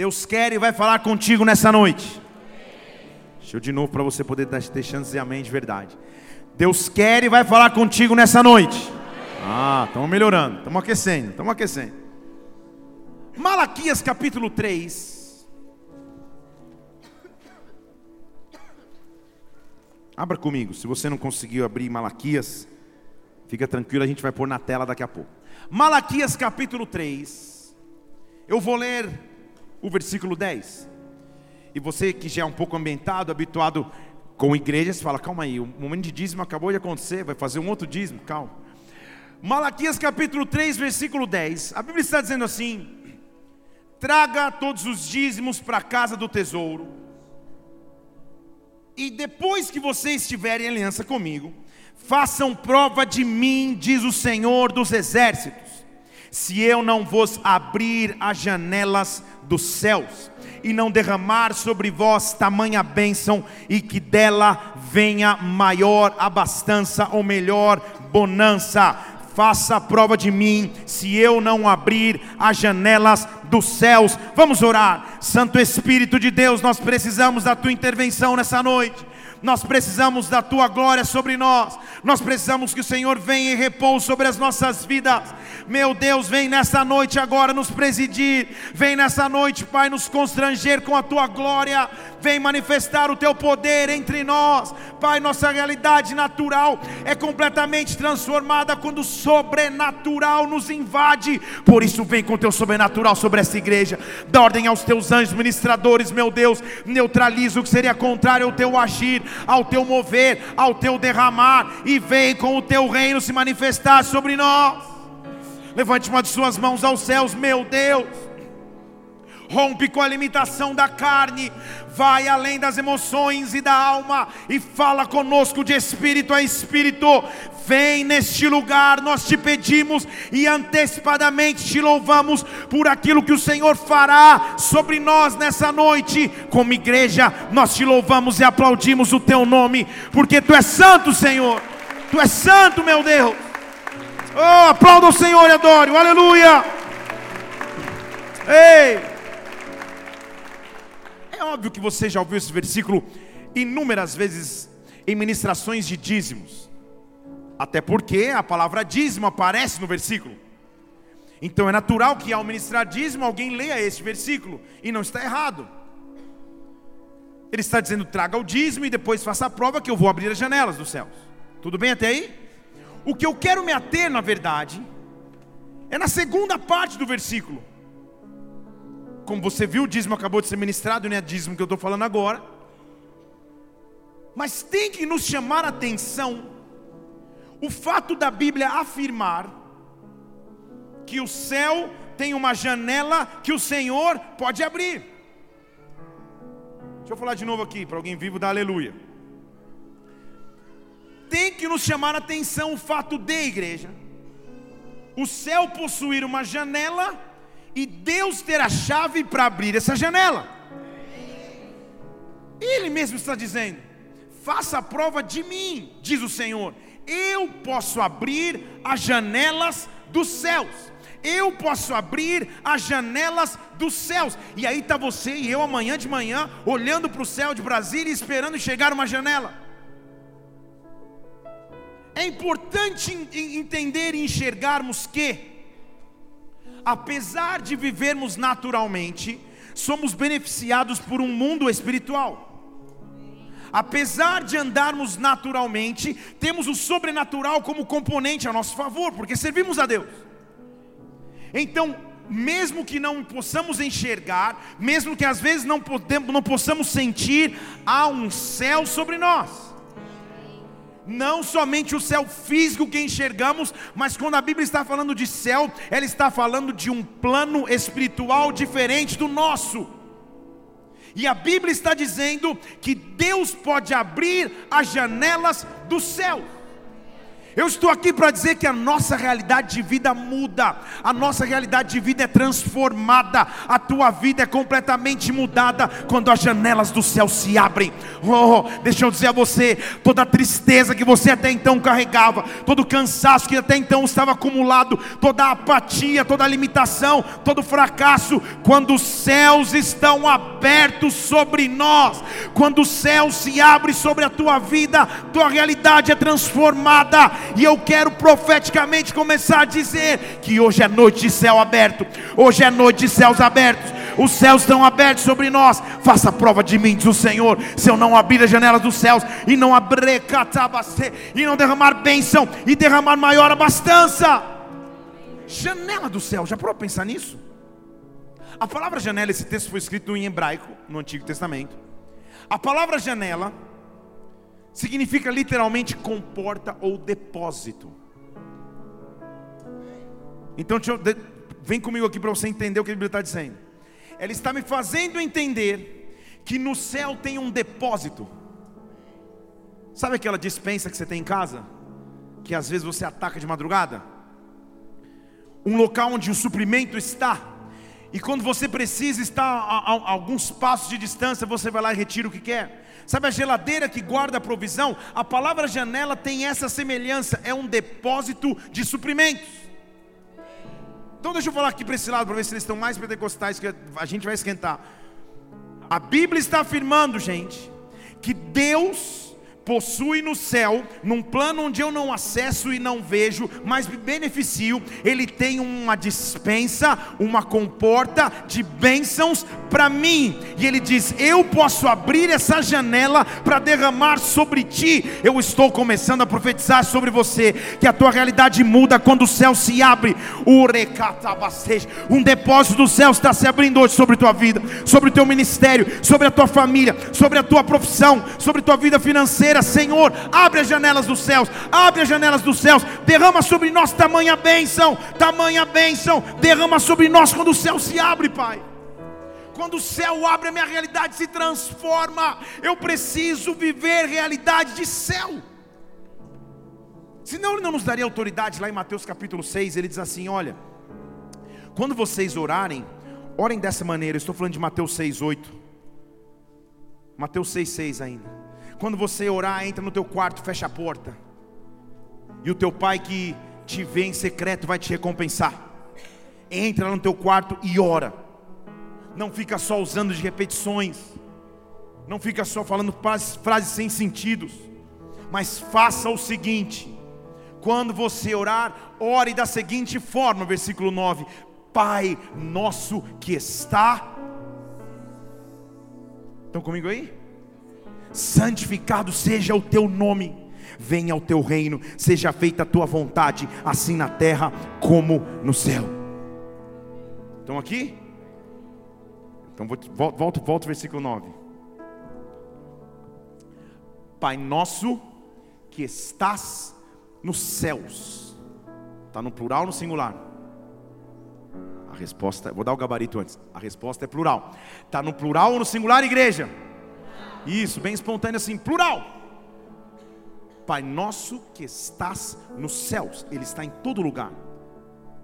Deus quer e vai falar contigo nessa noite. Deixa eu de novo para você poder ter chance de amém de verdade. Deus quer e vai falar contigo nessa noite. Ah, estamos melhorando, estamos aquecendo, estamos aquecendo. Malaquias capítulo 3. Abra comigo, se você não conseguiu abrir Malaquias, fica tranquilo, a gente vai pôr na tela daqui a pouco. Malaquias capítulo 3. Eu vou ler o versículo 10. E você que já é um pouco ambientado, habituado com igrejas, fala: calma aí, o momento de dízimo acabou de acontecer, vai fazer um outro dízimo, calma. Malaquias capítulo 3, versículo 10. A Bíblia está dizendo assim: Traga todos os dízimos para a casa do tesouro, e depois que vocês estiverem em aliança comigo, façam prova de mim, diz o Senhor dos exércitos, se eu não vos abrir as janelas dos céus e não derramar sobre vós tamanha bênção e que dela venha maior abastança ou melhor bonança. Faça prova de mim, se eu não abrir as janelas dos céus. Vamos orar, Santo Espírito de Deus, nós precisamos da tua intervenção nessa noite nós precisamos da tua glória sobre nós, nós precisamos que o Senhor venha e repouse sobre as nossas vidas. Meu Deus, vem nessa noite agora nos presidir, vem nessa noite, Pai, nos constranger com a tua glória, vem manifestar o teu poder entre nós, Pai. Nossa realidade natural é completamente transformada quando o sobrenatural nos invade, por isso, vem com o teu sobrenatural sobre essa igreja, dá ordem aos teus anjos ministradores, meu Deus, neutraliza o que seria contrário ao teu agir ao teu mover, ao teu derramar, e vem com o teu reino se manifestar sobre nós. Levante uma de suas mãos aos céus, meu Deus rompe com a limitação da carne, vai além das emoções e da alma e fala conosco de espírito a espírito. Vem neste lugar, nós te pedimos e antecipadamente te louvamos por aquilo que o Senhor fará sobre nós nessa noite. Como igreja, nós te louvamos e aplaudimos o teu nome, porque tu és santo, Senhor. Tu és santo, meu Deus. Oh, aplauda o Senhor e adore. Aleluia. Ei. É óbvio que você já ouviu esse versículo inúmeras vezes em ministrações de dízimos. Até porque a palavra dízimo aparece no versículo. Então é natural que ao ministrar dízimo alguém leia esse versículo e não está errado. Ele está dizendo: traga o dízimo e depois faça a prova que eu vou abrir as janelas dos céus. Tudo bem até aí? O que eu quero me ater, na verdade, é na segunda parte do versículo como você viu, o dízimo acabou de ser ministrado, não é dízimo que eu estou falando agora. Mas tem que nos chamar a atenção o fato da Bíblia afirmar que o céu tem uma janela que o Senhor pode abrir. Deixa eu falar de novo aqui, para alguém vivo, dá aleluia. Tem que nos chamar a atenção o fato de, igreja, o céu possuir uma janela e Deus ter a chave para abrir essa janela. Ele mesmo está dizendo: faça a prova de mim, diz o Senhor. Eu posso abrir as janelas dos céus. Eu posso abrir as janelas dos céus. E aí está você e eu amanhã de manhã, olhando para o céu de Brasília, esperando chegar uma janela. É importante entender e enxergarmos que apesar de vivermos naturalmente, somos beneficiados por um mundo espiritual. Apesar de andarmos naturalmente, temos o sobrenatural como componente a nosso favor, porque servimos a Deus. Então, mesmo que não possamos enxergar, mesmo que às vezes não, podemos, não possamos sentir, há um céu sobre nós não somente o céu físico que enxergamos, mas quando a Bíblia está falando de céu, ela está falando de um plano espiritual diferente do nosso. E a Bíblia está dizendo que Deus pode abrir as janelas do céu. Eu estou aqui para dizer que a nossa realidade de vida muda, a nossa realidade de vida é transformada, a tua vida é completamente mudada quando as janelas do céu se abrem. Oh, deixa eu dizer a você: toda a tristeza que você até então carregava, todo o cansaço que até então estava acumulado, toda a apatia, toda a limitação, todo o fracasso, quando os céus estão abertos sobre nós, quando o céu se abre sobre a tua vida, tua realidade é transformada e eu quero profeticamente começar a dizer que hoje é noite de céu aberto. Hoje é noite de céus abertos. Os céus estão abertos sobre nós. Faça prova de mim, diz o Senhor. Se eu não abrir as janelas dos céus e não abrir e não derramar bênção e derramar maior abastança. Janela do céu, já parou pensar nisso? A palavra janela, esse texto foi escrito em hebraico no Antigo Testamento. A palavra janela significa literalmente comporta ou depósito. Então, eu, vem comigo aqui para você entender o que a Bíblia está dizendo. Ela está me fazendo entender que no céu tem um depósito. Sabe aquela dispensa que você tem em casa? Que às vezes você ataca de madrugada? Um local onde o suprimento está. E quando você precisa estar a, a, alguns passos de distância, você vai lá e retira o que quer. Sabe a geladeira que guarda a provisão? A palavra janela tem essa semelhança, é um depósito de suprimentos. Então deixa eu falar aqui para esse lado para ver se eles estão mais pentecostais que a gente vai esquentar. A Bíblia está afirmando, gente, que Deus possui no céu, num plano onde eu não acesso e não vejo, mas me beneficio, ele tem uma dispensa, uma comporta de bênçãos para mim, e ele diz: Eu posso abrir essa janela para derramar sobre ti. Eu estou começando a profetizar sobre você que a tua realidade muda quando o céu se abre. Um depósito do céu está se abrindo hoje sobre tua vida, sobre o teu ministério, sobre a tua família, sobre a tua profissão, sobre a tua vida financeira Senhor, abre as janelas dos céus, abre as janelas dos céus, derrama sobre nós tamanha bênção, tamanha bênção, derrama sobre nós quando o céu se abre, Pai. Quando o céu abre, a minha realidade se transforma. Eu preciso viver realidade de céu. Senão ele não nos daria autoridade lá em Mateus capítulo 6, ele diz assim: olha, quando vocês orarem, orem dessa maneira, eu estou falando de Mateus 6, 8. Mateus 6, 6 ainda. Quando você orar, entra no teu quarto, fecha a porta. E o teu pai que te vê em secreto vai te recompensar. Entra no teu quarto e ora. Não fica só usando de repetições. Não fica só falando frases, sem sentidos. Mas faça o seguinte: quando você orar, ore da seguinte forma, versículo 9: Pai nosso que está. Estão comigo aí? Santificado seja o teu nome, venha o teu reino, seja feita a tua vontade, assim na terra como no céu. Estão aqui? Então volta, volta ao versículo 9. Pai nosso que estás nos céus. Está no plural ou no singular? A resposta, vou dar o gabarito antes. A resposta é plural. Está no plural ou no singular, igreja? Isso, bem espontâneo assim, plural. Pai nosso que estás nos céus, Ele está em todo lugar.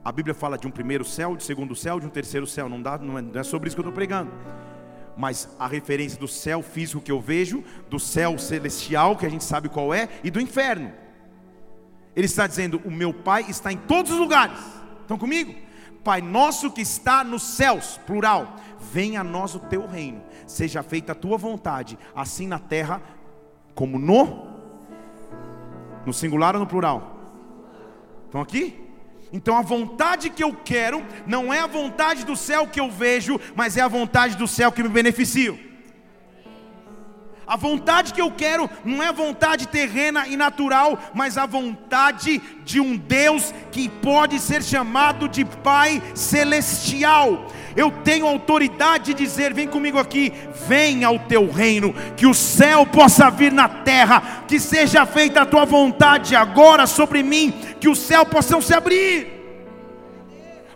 A Bíblia fala de um primeiro céu, de segundo céu, de um terceiro céu. Não, dá, não, é, é sobre isso que eu estou pregando. Mas a referência do céu físico que eu vejo, do céu celestial, que a gente sabe qual é, e do inferno. Ele está dizendo: O meu Pai está em todos os lugares. Estão comigo? Pai nosso que está nos céus, plural, venha a nós o teu reino, seja feita a tua vontade, assim na terra como no no singular ou no plural? Estão aqui? Então a vontade que eu quero não é a vontade do céu que eu vejo, mas é a vontade do céu que me beneficia. A vontade que eu quero não é vontade terrena e natural, mas a vontade de um Deus que pode ser chamado de Pai Celestial. Eu tenho autoridade de dizer: vem comigo aqui, venha ao teu reino, que o céu possa vir na terra, que seja feita a tua vontade agora sobre mim, que o céu possa se abrir.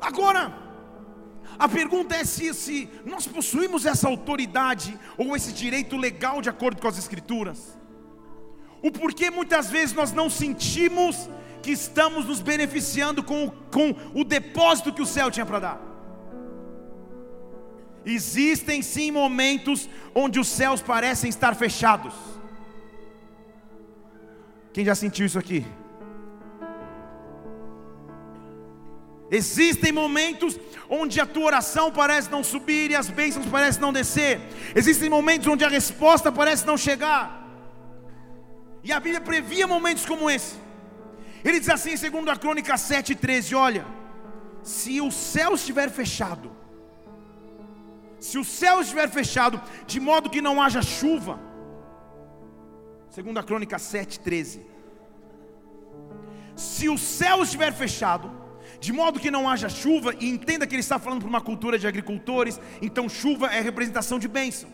Agora, a pergunta é se, se nós possuímos essa autoridade ou esse direito legal de acordo com as Escrituras. O porquê muitas vezes nós não sentimos que estamos nos beneficiando com, com o depósito que o céu tinha para dar. Existem sim momentos onde os céus parecem estar fechados. Quem já sentiu isso aqui? Existem momentos onde a tua oração parece não subir e as bênçãos parecem não descer. Existem momentos onde a resposta parece não chegar. E a Bíblia previa momentos como esse. Ele diz assim em 2 Crônica 7,13: Olha, se o céu estiver fechado, se o céu estiver fechado, de modo que não haja chuva, 2 Crônica 7,13: Se o céu estiver fechado, de modo que não haja chuva, e entenda que ele está falando para uma cultura de agricultores, então chuva é representação de bênção.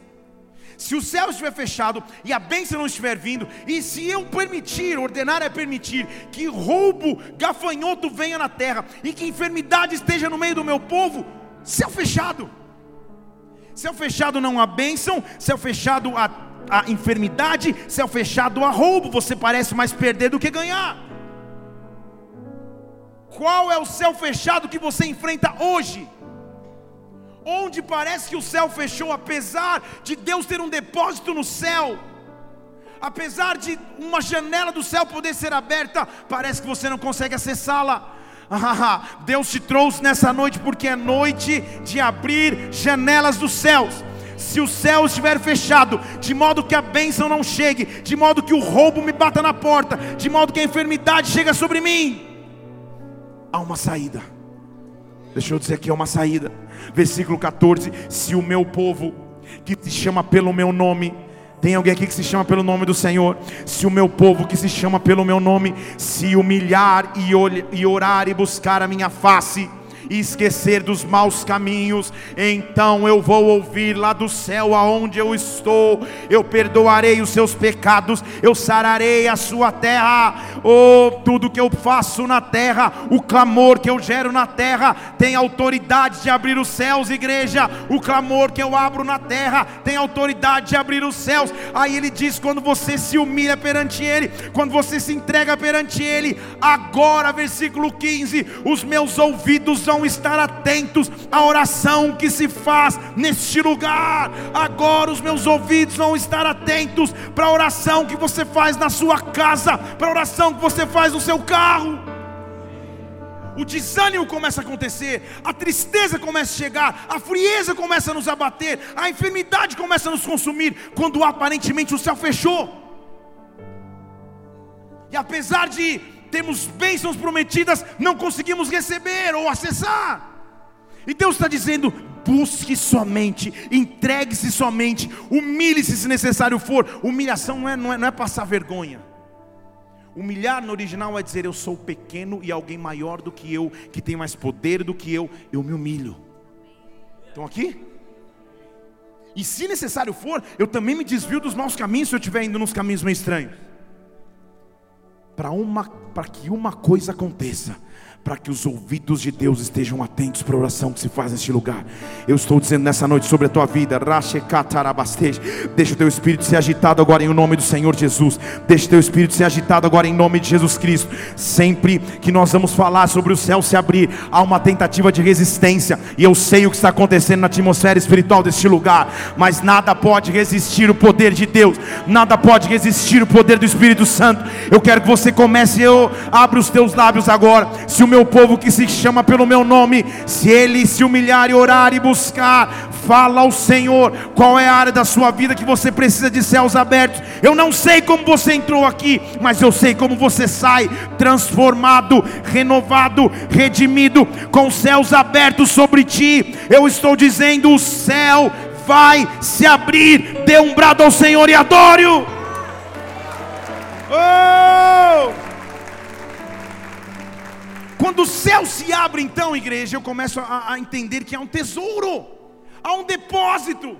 Se o céu estiver fechado e a bênção não estiver vindo, e se eu permitir, ordenar é permitir, que roubo, gafanhoto venha na terra, e que enfermidade esteja no meio do meu povo, céu fechado. Céu fechado não há bênção, céu fechado a enfermidade, céu fechado a roubo, você parece mais perder do que ganhar. Qual é o céu fechado que você enfrenta hoje? Onde parece que o céu fechou, apesar de Deus ter um depósito no céu, apesar de uma janela do céu poder ser aberta, parece que você não consegue acessá-la. Deus te trouxe nessa noite porque é noite de abrir janelas dos céus. Se o céu estiver fechado, de modo que a bênção não chegue, de modo que o roubo me bata na porta, de modo que a enfermidade chega sobre mim, há uma saída. Deixa eu dizer aqui, há uma saída. Versículo 14: Se o meu povo, que se chama pelo meu nome, tem alguém aqui que se chama pelo nome do Senhor? Se o meu povo que se chama pelo meu nome se humilhar e orar e buscar a minha face, e esquecer dos maus caminhos, então eu vou ouvir lá do céu aonde eu estou, eu perdoarei os seus pecados, eu sararei a sua terra. Oh, tudo que eu faço na terra, o clamor que eu gero na terra, tem autoridade de abrir os céus, igreja. O clamor que eu abro na terra tem autoridade de abrir os céus. Aí ele diz: quando você se humilha perante Ele, quando você se entrega perante Ele, agora, versículo 15: os meus ouvidos vão estar atentos à oração que se faz neste lugar. Agora os meus ouvidos vão estar atentos para a oração que você faz na sua casa, para a oração que você faz no seu carro. O desânimo começa a acontecer, a tristeza começa a chegar, a frieza começa a nos abater, a enfermidade começa a nos consumir, quando aparentemente o céu fechou. E apesar de temos bênçãos prometidas, não conseguimos receber ou acessar. E Deus está dizendo: busque somente, entregue-se somente, humilhe-se se necessário for. Humilhação não é, não, é, não é passar vergonha. Humilhar no original é dizer: Eu sou pequeno e alguém maior do que eu, que tem mais poder do que eu, eu me humilho. Estão aqui? E se necessário for, eu também me desvio dos maus caminhos se eu estiver indo nos caminhos meio estranhos para que uma coisa aconteça para que os ouvidos de Deus estejam atentos para a oração que se faz neste lugar. Eu estou dizendo nessa noite sobre a tua vida, deixa o teu espírito ser agitado agora em nome do Senhor Jesus. Deixa o teu espírito ser agitado agora em nome de Jesus Cristo. Sempre que nós vamos falar sobre o céu se abrir, há uma tentativa de resistência, e eu sei o que está acontecendo na atmosfera espiritual deste lugar, mas nada pode resistir o poder de Deus, nada pode resistir o poder do Espírito Santo. Eu quero que você comece, eu abra os teus lábios agora. Se o meu povo que se chama pelo meu nome, se ele se humilhar e orar e buscar, fala ao Senhor qual é a área da sua vida que você precisa de céus abertos. Eu não sei como você entrou aqui, mas eu sei como você sai transformado, renovado, redimido, com céus abertos sobre ti. Eu estou dizendo: o céu vai se abrir. Dê um brado ao Senhor e adore-o. Oh! Quando o céu se abre, então, igreja, eu começo a, a entender que há um tesouro, há um depósito,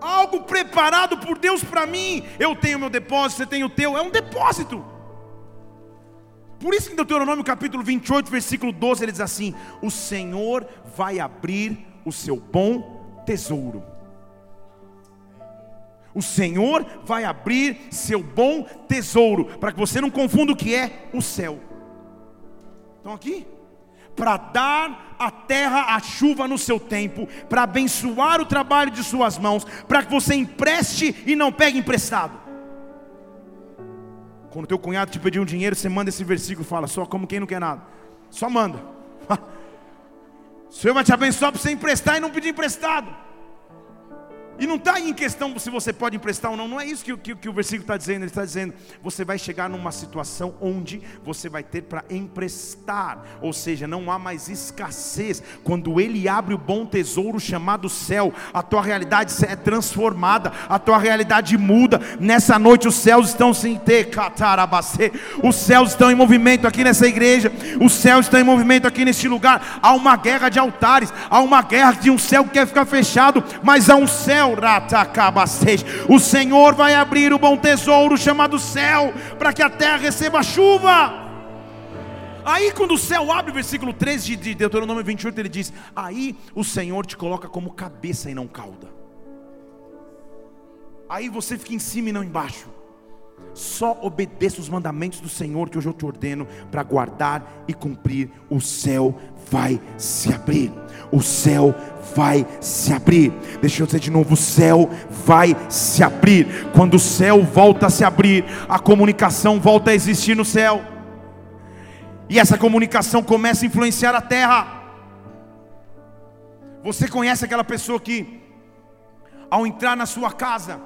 algo preparado por Deus para mim. Eu tenho meu depósito, você tem o teu, é um depósito. Por isso que em Deuteronômio capítulo 28, versículo 12, ele diz assim: O Senhor vai abrir o seu bom tesouro. O Senhor vai abrir seu bom tesouro, para que você não confunda o que é o céu. Estão aqui? Para dar a terra a chuva no seu tempo, para abençoar o trabalho de suas mãos, para que você empreste e não pegue emprestado. Quando teu cunhado te pedir um dinheiro, você manda esse versículo fala, só como quem não quer nada. Só manda. O Senhor vai te abençoar para você emprestar e não pedir emprestado. E não está em questão se você pode emprestar ou não, não é isso que, que, que o versículo está dizendo. Ele está dizendo: você vai chegar numa situação onde você vai ter para emprestar, ou seja, não há mais escassez. Quando Ele abre o bom tesouro chamado céu, a tua realidade é transformada, a tua realidade muda. Nessa noite os céus estão sem ter, os céus estão em movimento aqui nessa igreja, os céus estão em movimento aqui neste lugar. Há uma guerra de altares, há uma guerra de um céu que quer ficar fechado, mas há um céu o Senhor vai abrir o bom tesouro chamado céu, para que a terra receba chuva. Aí, quando o céu abre, versículo 13 de Deuteronômio 28, ele diz: Aí o Senhor te coloca como cabeça e não cauda. Aí você fica em cima e não embaixo. Só obedeça os mandamentos do Senhor que hoje eu te ordeno para guardar e cumprir. O céu vai se abrir. O céu vai se abrir. Deixa eu dizer de novo: o céu vai se abrir. Quando o céu volta a se abrir, a comunicação volta a existir no céu. E essa comunicação começa a influenciar a terra. Você conhece aquela pessoa que, ao entrar na sua casa,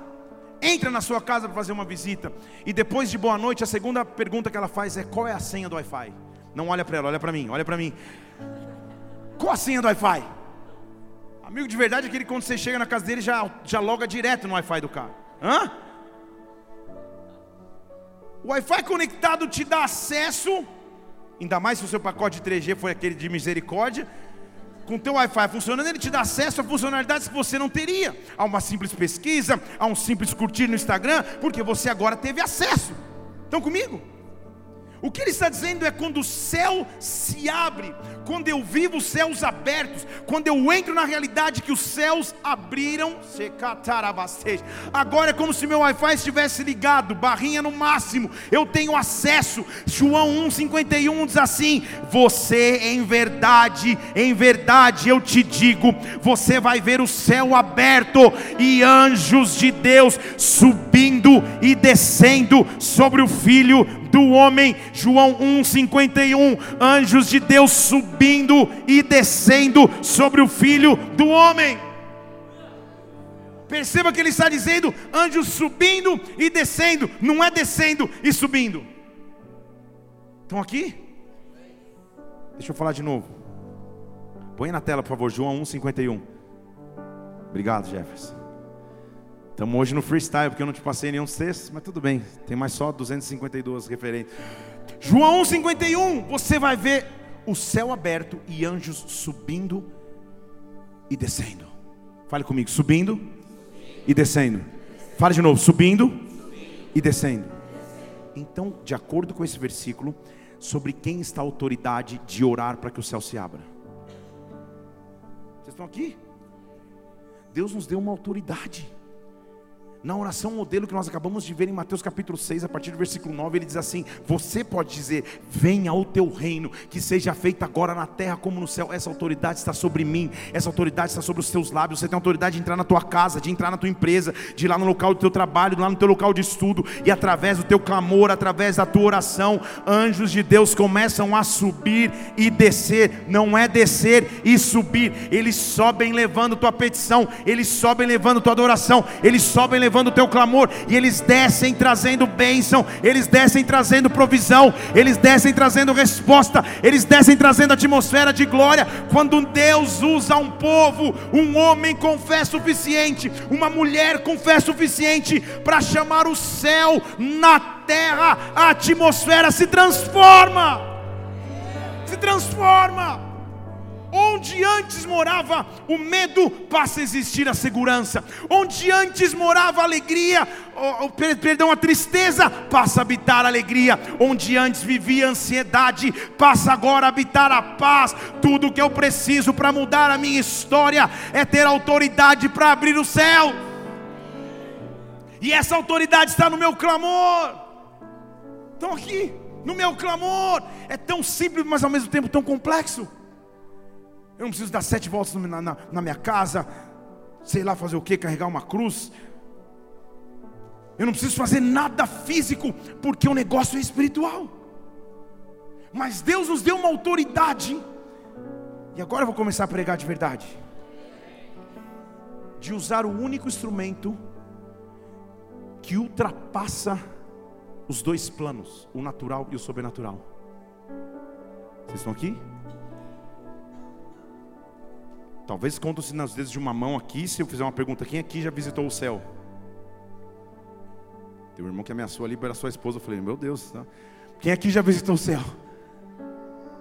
entra na sua casa para fazer uma visita, e depois de boa noite, a segunda pergunta que ela faz é: qual é a senha do Wi-Fi? Não olha para ela, olha para mim, olha para mim. Qual a senha do Wi-Fi? Amigo de verdade é aquele que quando você chega na casa dele já, já loga direto no Wi-Fi do carro. Hã? O Wi-Fi conectado te dá acesso, ainda mais se o seu pacote de 3G foi aquele de misericórdia, com o teu Wi-Fi funcionando, ele te dá acesso a funcionalidades que você não teria. A uma simples pesquisa, a um simples curtir no Instagram, porque você agora teve acesso. Estão comigo? O que ele está dizendo é quando o céu se abre, quando eu vivo os céus abertos, quando eu entro na realidade que os céus abriram, agora é como se meu Wi-Fi estivesse ligado, barrinha no máximo, eu tenho acesso. João 1,51 diz assim: Você em verdade, em verdade eu te digo, você vai ver o céu aberto e anjos de Deus subindo e descendo sobre o filho do homem. João 1,51. Anjos de Deus subindo e descendo sobre o filho do homem. Perceba que ele está dizendo anjos subindo e descendo, não é descendo e subindo. Estão aqui? Deixa eu falar de novo. Põe na tela, por favor, João 1,51. Obrigado, Jefferson. Estamos hoje no freestyle, porque eu não te passei nenhum textos, mas tudo bem, tem mais só 252 referentes. João 1,51, você vai ver o céu aberto e anjos subindo e descendo. Fale comigo, subindo e descendo. Fale de novo, subindo e descendo. Então, de acordo com esse versículo, sobre quem está a autoridade de orar para que o céu se abra? Vocês estão aqui? Deus nos deu uma autoridade. Na oração modelo que nós acabamos de ver em Mateus capítulo 6, a partir do versículo 9, ele diz assim: Você pode dizer, venha o teu reino, que seja feito agora na terra como no céu. Essa autoridade está sobre mim, essa autoridade está sobre os teus lábios. Você tem autoridade de entrar na tua casa, de entrar na tua empresa, de ir lá no local do teu trabalho, lá no teu local de estudo, e através do teu clamor, através da tua oração, anjos de Deus começam a subir e descer. Não é descer e subir, eles sobem levando tua petição, eles sobem levando tua adoração, eles sobem levando levando o teu clamor, e eles descem trazendo bênção, eles descem trazendo provisão, eles descem trazendo resposta, eles descem trazendo atmosfera de glória. Quando Deus usa um povo, um homem com fé suficiente, uma mulher com fé suficiente para chamar o céu na terra, a atmosfera se transforma. Se transforma. Onde antes morava o medo, passa a existir a segurança. Onde antes morava a alegria, oh, perdão, a tristeza, passa a habitar a alegria. Onde antes vivia a ansiedade, passa agora a habitar a paz. Tudo que eu preciso para mudar a minha história é ter autoridade para abrir o céu. E essa autoridade está no meu clamor. Estão aqui, no meu clamor. É tão simples, mas ao mesmo tempo tão complexo. Eu não preciso dar sete voltas na, na, na minha casa, sei lá fazer o que, carregar uma cruz. Eu não preciso fazer nada físico, porque o negócio é espiritual. Mas Deus nos deu uma autoridade. E agora eu vou começar a pregar de verdade. De usar o único instrumento que ultrapassa os dois planos, o natural e o sobrenatural. Vocês estão aqui? Talvez contam-se nas dedos de uma mão aqui, se eu fizer uma pergunta, quem aqui já visitou o céu? Tem um irmão que ameaçou ali para sua esposa, eu falei, meu Deus, quem aqui já visitou o céu?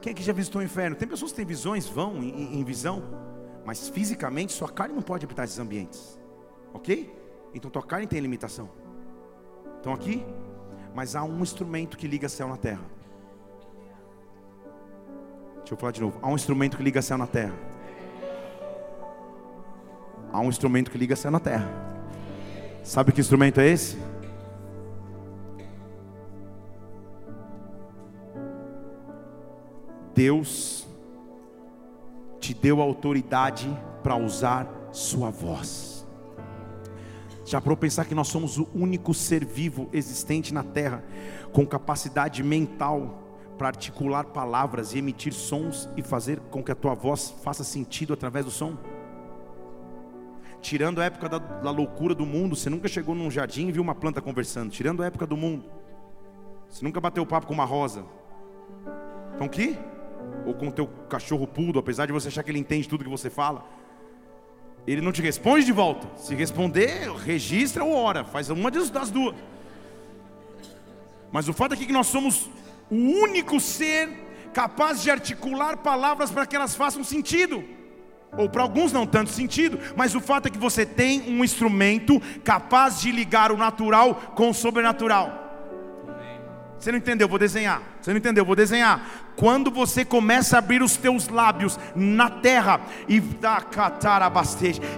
Quem aqui já visitou o inferno? Tem pessoas que têm visões, vão em, em visão, mas fisicamente sua carne não pode habitar esses ambientes, ok? Então tua carne tem limitação. Estão aqui? Mas há um instrumento que liga céu na terra. Deixa eu falar de novo. Há um instrumento que liga céu na terra. Há um instrumento que liga céu na terra. Sabe que instrumento é esse? Deus te deu autoridade para usar sua voz. Já para pensar que nós somos o único ser vivo existente na terra com capacidade mental para articular palavras e emitir sons e fazer com que a tua voz faça sentido através do som? Tirando a época da, da loucura do mundo, você nunca chegou num jardim e viu uma planta conversando. Tirando a época do mundo, você nunca bateu papo com uma rosa. Então que? Ou com o teu cachorro pudo, apesar de você achar que ele entende tudo que você fala. Ele não te responde de volta. Se responder, registra ou ora. Faz uma das duas. Mas o fato é que nós somos o único ser capaz de articular palavras para que elas façam sentido. Ou para alguns não tanto sentido, mas o fato é que você tem um instrumento capaz de ligar o natural com o sobrenatural. Você não entendeu? Vou desenhar. Você não entendeu? Vou desenhar. Quando você começa a abrir os teus lábios na terra e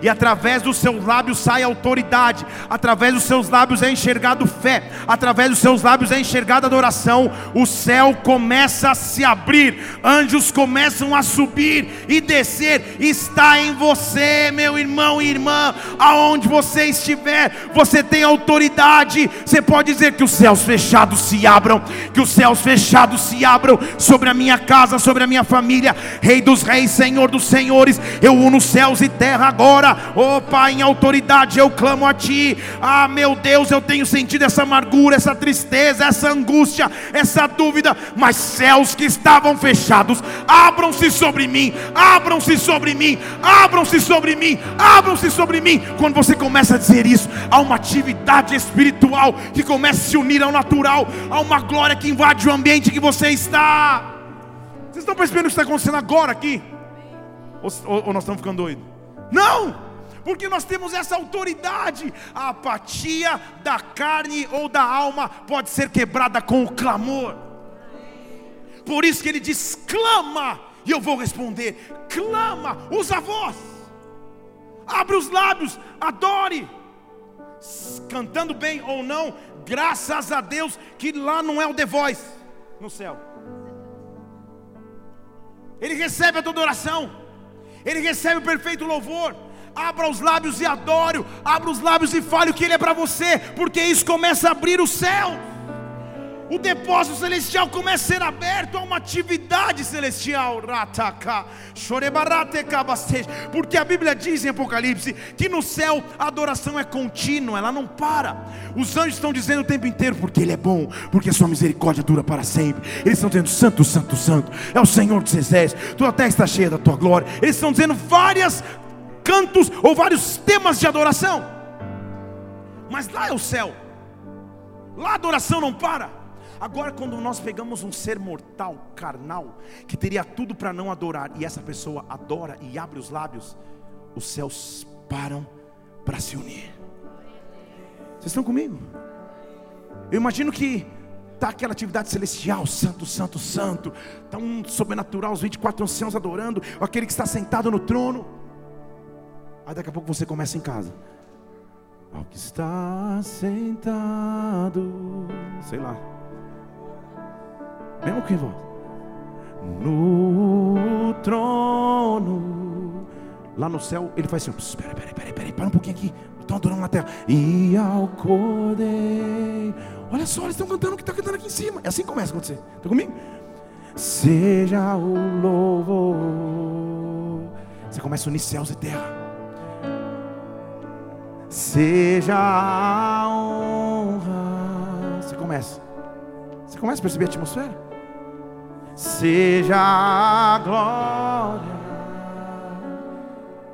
e através dos seus lábios sai autoridade, através dos seus lábios é enxergado fé, através dos seus lábios é enxergada adoração, o céu começa a se abrir, anjos começam a subir e descer, está em você, meu irmão e irmã, aonde você estiver, você tem autoridade. Você pode dizer que os céus fechados se abram, que os céus fechados se abram sobre sobre a minha casa, sobre a minha família. Rei dos reis, Senhor dos senhores, eu uno céus e terra agora. Oh Pai, em autoridade eu clamo a Ti. Ah, meu Deus, eu tenho sentido essa amargura, essa tristeza, essa angústia, essa dúvida. Mas céus que estavam fechados, abram-se sobre mim, abram-se sobre mim, abram-se sobre mim, abram-se sobre mim. Quando você começa a dizer isso, há uma atividade espiritual que começa a se unir ao natural, há uma glória que invade o ambiente que você está. Vocês estão percebendo o que está acontecendo agora aqui? Ou, ou, ou nós estamos ficando doidos? Não! Porque nós temos essa autoridade. A apatia da carne ou da alma pode ser quebrada com o clamor. Por isso que ele diz: clama, e eu vou responder: clama, usa a voz, abre os lábios, adore, cantando bem ou não, graças a Deus que lá não é o The Voice no céu. Ele recebe a tua adoração, Ele recebe o perfeito louvor. Abra os lábios e adore, abra os lábios e fale o que Ele é para você, porque isso começa a abrir o céu o depósito celestial começa a ser aberto a uma atividade celestial. Porque a Bíblia diz em Apocalipse que no céu a adoração é contínua, ela não para. Os anjos estão dizendo o tempo inteiro, porque Ele é bom, porque a sua misericórdia dura para sempre. Eles estão dizendo, Santo, Santo, Santo, é o Senhor dos Exércitos, tua terra está cheia da tua glória. Eles estão dizendo vários cantos ou vários temas de adoração. Mas lá é o céu, lá a adoração não para. Agora, quando nós pegamos um ser mortal, carnal, que teria tudo para não adorar, e essa pessoa adora e abre os lábios, os céus param para se unir. Vocês estão comigo? Eu imagino que está aquela atividade celestial, santo, santo, santo, está um sobrenatural, os 24 anciãos adorando, aquele que está sentado no trono. Aí daqui a pouco você começa em casa. ao que está sentado, sei lá, mesmo que voz, no trono, lá no céu, ele faz assim: espera, espera, espera, espera, para um pouquinho aqui, estão adorando na terra, e ao cordeiro, olha só, eles estão cantando o que está cantando aqui em cima, é assim que começa a acontecer, está comigo? Seja o louvor, você começa a unir céus e terra seja a honra. Você começa. Você começa a perceber a atmosfera? Seja a glória.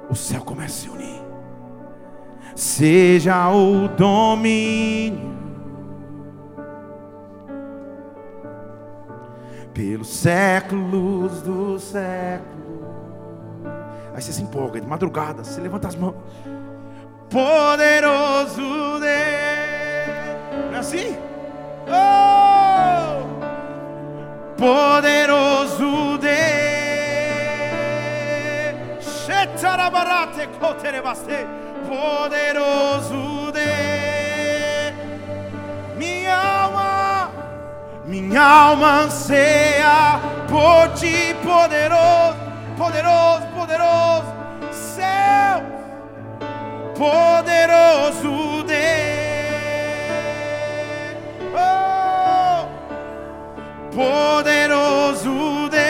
O céu começa a se unir. Seja o domínio. Pelos séculos do século. Aí você se empolga, de madrugada, você levanta as mãos poderoso Deus. Não é assim? Oh! Poderoso Deus. Poderoso Deus. Minha alma, minha alma anseia por ti, poderoso, poderoso, poderoso. Céu poderoso poderoso Deus.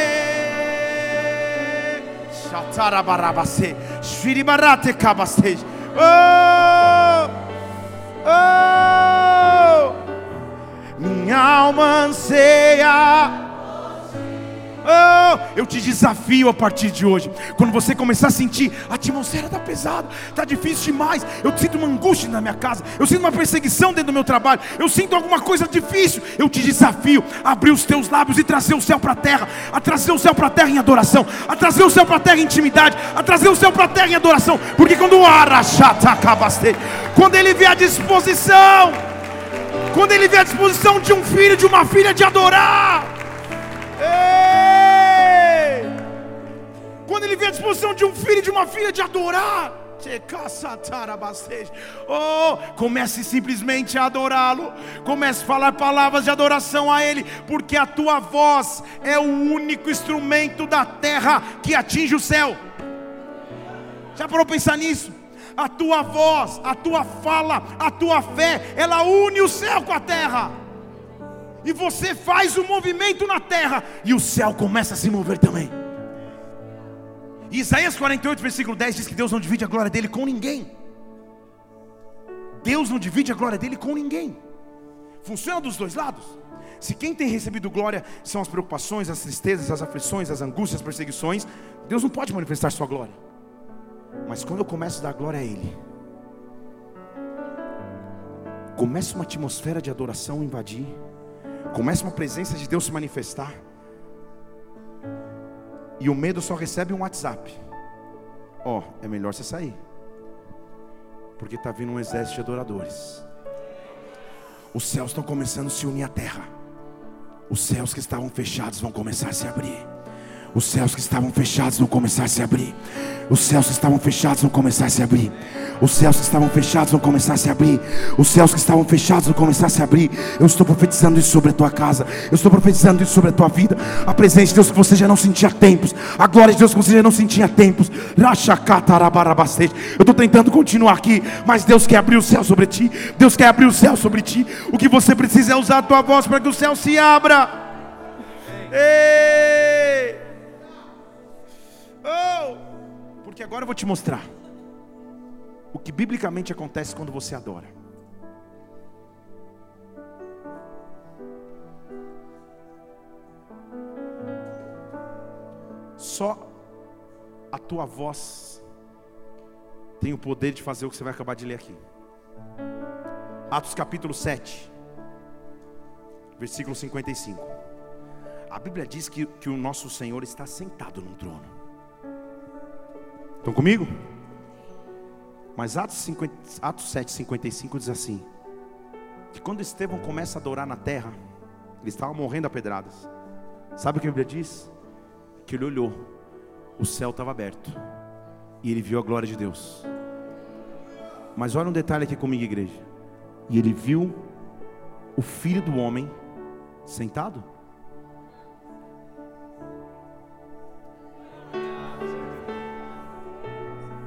Shatarabarabase, Shviribarate kabase. Oh, oh, minha alma anseia Oh, eu te desafio a partir de hoje. Quando você começar a sentir a atmosfera está pesada, está difícil demais. Eu sinto uma angústia na minha casa, eu sinto uma perseguição dentro do meu trabalho, eu sinto alguma coisa difícil. Eu te desafio a abrir os teus lábios e trazer o céu para a terra, a trazer o céu para a terra em adoração, a trazer o céu para a terra em intimidade, a trazer o céu para a terra em adoração. Porque quando o arachata quando ele vê a disposição, quando ele vê a disposição de um filho, de uma filha de adorar. Ei! Quando ele vê a disposição de um filho e de uma filha de adorar. Oh, comece simplesmente a adorá-lo. Comece a falar palavras de adoração a Ele, porque a tua voz é o único instrumento da terra que atinge o céu. Já parou pensar nisso? A tua voz, a tua fala, a tua fé, ela une o céu com a terra e você faz o um movimento na terra, e o céu começa a se mover também. Isaías 48, versículo 10 diz que Deus não divide a glória dele com ninguém. Deus não divide a glória dele com ninguém. Funciona dos dois lados. Se quem tem recebido glória são as preocupações, as tristezas, as aflições, as angústias, as perseguições, Deus não pode manifestar sua glória. Mas quando eu começo a dar glória a Ele, começa uma atmosfera de adoração invadir Começa uma presença de Deus se manifestar. E o medo só recebe um WhatsApp. Ó, oh, é melhor você sair. Porque está vindo um exército de adoradores. Os céus estão começando a se unir à terra. Os céus que estavam fechados vão começar a se abrir. Os céus que estavam fechados vão começar a se abrir. Os céus que estavam fechados vão começar a se abrir. Os céus que estavam fechados vão começar a se abrir. Os céus que estavam fechados vão começar a se abrir. Eu estou profetizando isso sobre a tua casa. Eu estou profetizando isso sobre a tua vida. A presença de Deus que você já não sentia há tempos. A glória de Deus que você já não sentia há tempos. Eu estou tentando continuar aqui, mas Deus quer abrir o céu sobre ti. Deus quer abrir o céu sobre ti. O que você precisa é usar a tua voz para que o céu se abra. Ei! Porque agora eu vou te mostrar o que biblicamente acontece quando você adora. Só a tua voz tem o poder de fazer o que você vai acabar de ler aqui. Atos capítulo 7, versículo 55. A Bíblia diz que, que o nosso Senhor está sentado num trono. Estão comigo? Mas Atos, 50, Atos 7, 55 diz assim: que quando Estevão começa a adorar na terra, ele estava morrendo a pedradas. Sabe o que a Bíblia diz? Que ele olhou, o céu estava aberto, e ele viu a glória de Deus. Mas olha um detalhe aqui comigo, igreja. E ele viu o filho do homem sentado.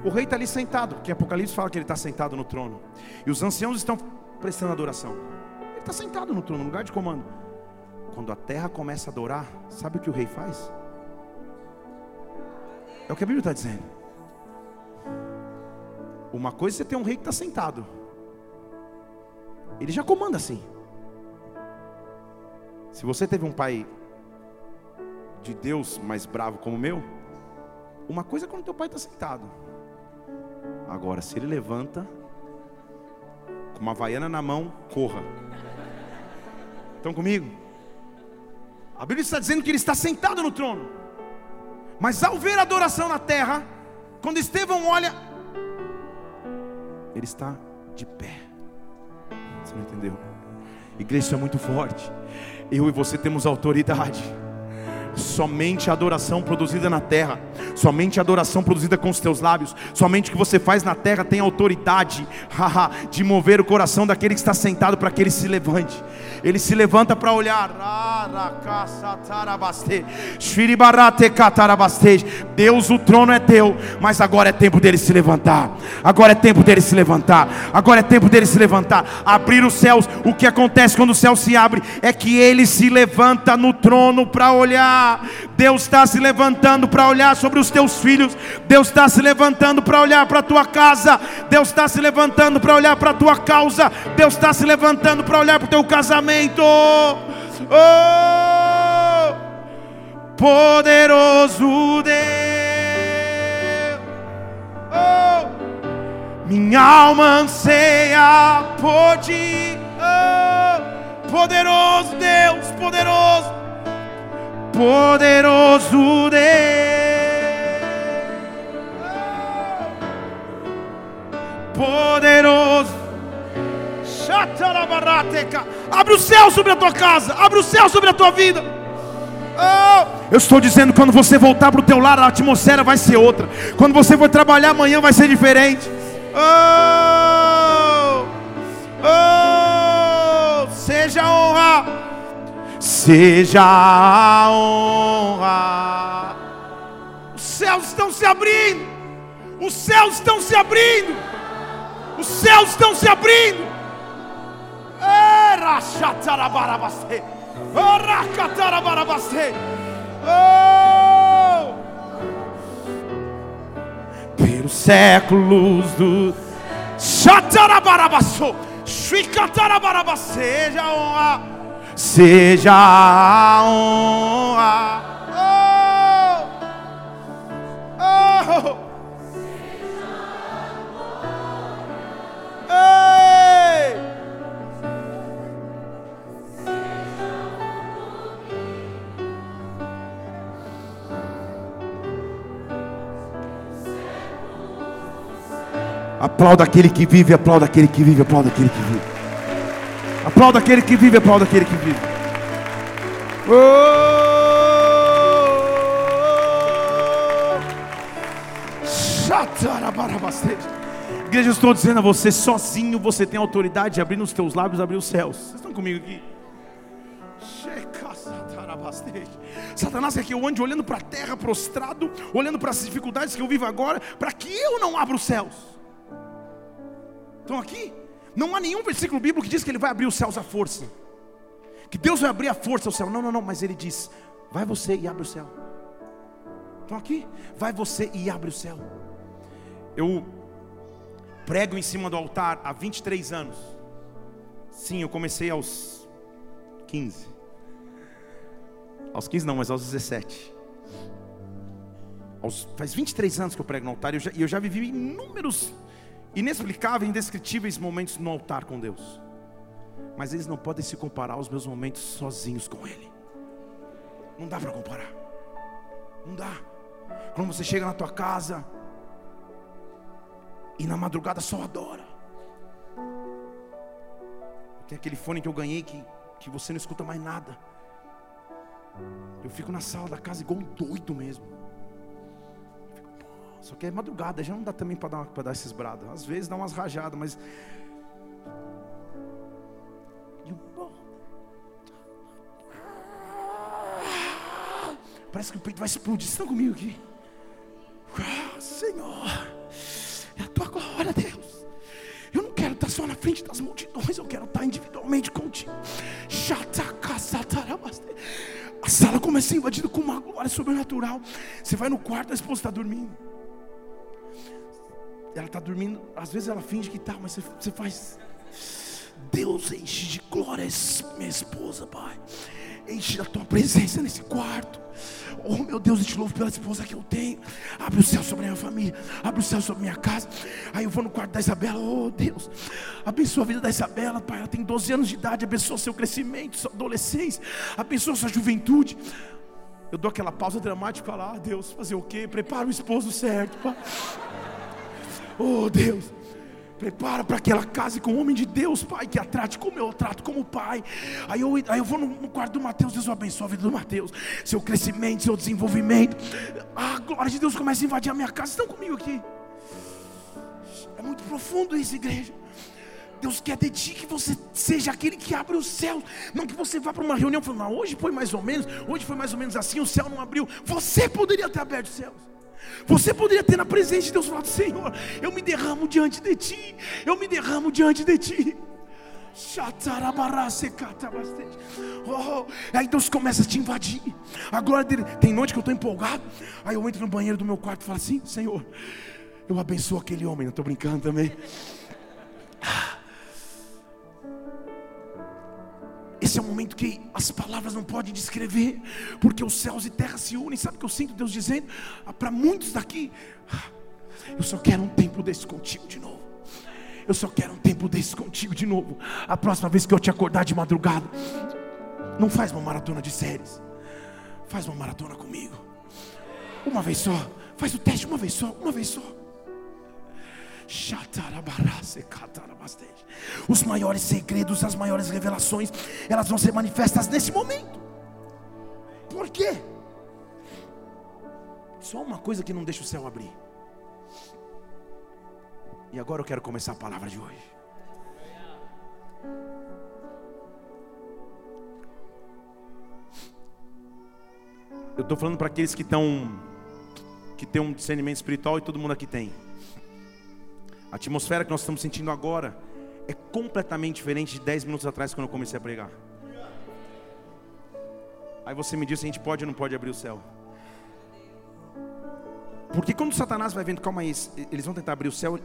O rei está ali sentado, porque Apocalipse fala que ele está sentado no trono. E os anciãos estão prestando adoração. Ele está sentado no trono, no lugar de comando. Quando a terra começa a adorar, sabe o que o rei faz? É o que a Bíblia está dizendo. Uma coisa é você ter um rei que está sentado. Ele já comanda assim. Se você teve um pai de Deus mais bravo como o meu, uma coisa é quando teu pai está sentado. Agora, se ele levanta, com uma vaiana na mão, corra. Estão comigo? A Bíblia está dizendo que ele está sentado no trono. Mas ao ver a adoração na terra, quando Estevão olha, ele está de pé. Você não entendeu? Igreja, é muito forte. Eu e você temos autoridade. Somente a adoração produzida na terra, somente a adoração produzida com os teus lábios, somente o que você faz na terra tem autoridade de mover o coração daquele que está sentado para que ele se levante. Ele se levanta para olhar. Deus, o trono é teu, mas agora é tempo dele se levantar. Agora é tempo dele se levantar. Agora é tempo dele se levantar. Abrir os céus. O que acontece quando o céu se abre é que ele se levanta no trono para olhar. Deus está se levantando para olhar sobre os teus filhos. Deus está se levantando para olhar para a tua casa. Deus está se levantando para olhar para a tua causa. Deus está se levantando para olhar para o teu casamento. Oh, poderoso Deus. Oh, minha alma anseia por ti. Oh, poderoso Deus, poderoso, poderoso Deus. Oh, poderoso Abre o céu sobre a tua casa, abre o céu sobre a tua vida. Oh, eu estou dizendo, quando você voltar para o teu lar, a atmosfera vai ser outra. Quando você for trabalhar amanhã, vai ser diferente. Oh, oh, seja a honra, seja a honra. Os céus estão se abrindo. Os céus estão se abrindo. Os céus estão se abrindo. Oh! Pelos séculos do Chatarabarabassou, seja a honra, seja a honra. Oh! Oh! Aplauda aquele que vive, aplauda aquele que vive, aplauda aquele que vive. Aplauda aquele que vive, aplauda aquele que vive. Oh! Igreja, eu estou dizendo a você, sozinho você tem autoridade de abrir nos teus lábios, abrir os céus. Vocês estão comigo aqui? Satanás quer que eu ande olhando para a terra prostrado, olhando para as dificuldades que eu vivo agora, para que eu não abra os céus. Estão aqui? Não há nenhum versículo bíblico que diz que ele vai abrir os céus à força. Que Deus vai abrir a força ao céu. Não, não, não, mas ele diz: vai você e abre o céu. Estão aqui? Vai você e abre o céu. Eu prego em cima do altar há 23 anos. Sim, eu comecei aos 15. Aos 15 não, mas aos 17. Aos, faz 23 anos que eu prego no altar e eu já, eu já vivi inúmeros inexplicáveis, indescritíveis momentos no altar com Deus. Mas eles não podem se comparar aos meus momentos sozinhos com Ele. Não dá para comparar. Não dá. Quando você chega na tua casa e na madrugada só adora. Tem aquele fone que eu ganhei que, que você não escuta mais nada. Eu fico na sala da casa igual um doido mesmo. Só que é madrugada, já não dá também para dar, dar esses brados. Às vezes dá umas rajadas, mas. Parece que o peito vai explodir. Estão comigo aqui? Ah, Senhor, é a tua glória, Deus. Eu não quero estar só na frente das multidões, eu quero estar individualmente contigo. A sala começa invadida com uma glória sobrenatural. Você vai no quarto, a esposa está dormindo. Ela está dormindo, às vezes ela finge que está, mas você, você faz. Deus enche de glória minha esposa, Pai. Enche da tua presença nesse quarto. Oh meu Deus, eu te louvo pela esposa que eu tenho. Abre o céu sobre a minha família. Abre o céu sobre a minha casa. Aí eu vou no quarto da Isabela. Oh Deus, abençoa a vida da Isabela, Pai. Ela tem 12 anos de idade. Abençoa seu crescimento, sua adolescência. Abençoa sua juventude. Eu dou aquela pausa dramática falo: Ah, Deus, fazer o quê? Prepara o esposo certo, Pai. Oh Deus. Prepara para que ela case com um homem de Deus, Pai, que a trate como eu trato como Pai. Aí eu, aí eu vou no, no quarto do Mateus, Deus abençoe a vida do Mateus, seu crescimento, seu desenvolvimento. A glória de Deus começa a invadir a minha casa. Estão comigo aqui? É muito profundo isso, igreja. Deus quer de ti que você seja aquele que abre os céus. Não que você vá para uma reunião fale, não, hoje foi mais ou menos, hoje foi mais ou menos assim, o céu não abriu. Você poderia ter aberto os céus. Você poderia ter na presença de Deus falado: Senhor, eu me derramo diante de Ti, eu me derramo diante de Ti. Oh, aí Deus começa a te invadir. Agora tem noite que eu estou empolgado. Aí eu entro no banheiro do meu quarto e falo assim: Senhor, eu abençoo aquele homem. Não estou brincando também. Esse é o momento que as palavras não podem descrever, porque os céus e terra se unem. Sabe o que eu sinto Deus dizendo? Ah, Para muitos daqui, ah, eu só quero um tempo desse contigo de novo. Eu só quero um tempo desse contigo de novo. A próxima vez que eu te acordar de madrugada, não faz uma maratona de séries, faz uma maratona comigo. Uma vez só, faz o teste uma vez só, uma vez só. Os maiores segredos, as maiores revelações, elas vão ser manifestas nesse momento. Por quê? Só uma coisa que não deixa o céu abrir. E agora eu quero começar a palavra de hoje. Eu estou falando para aqueles que estão que têm um discernimento espiritual e todo mundo aqui tem. A atmosfera que nós estamos sentindo agora é completamente diferente de 10 minutos atrás quando eu comecei a pregar. Aí você me diz se a gente pode ou não pode abrir o céu. Porque quando Satanás vai vendo, calma aí, eles vão tentar abrir o céu,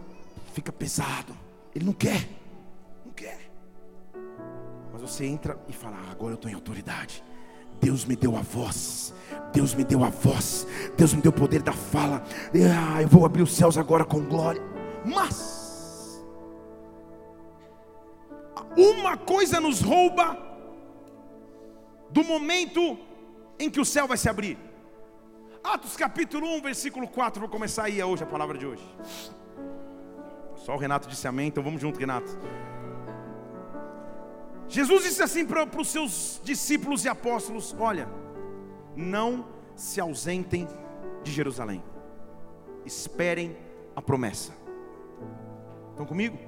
fica pesado. Ele não quer. Não quer. Mas você entra e fala: ah, agora eu estou em autoridade. Deus me deu a voz. Deus me deu a voz. Deus me deu o poder da fala. Ah, eu vou abrir os céus agora com glória. Mas uma coisa nos rouba do momento em que o céu vai se abrir. Atos capítulo 1, versículo 4, vou começar aí hoje a palavra de hoje. Só o Renato disse amém, então vamos junto, Renato. Jesus disse assim para, para os seus discípulos e apóstolos: Olha, não se ausentem de Jerusalém, esperem a promessa Estão comigo?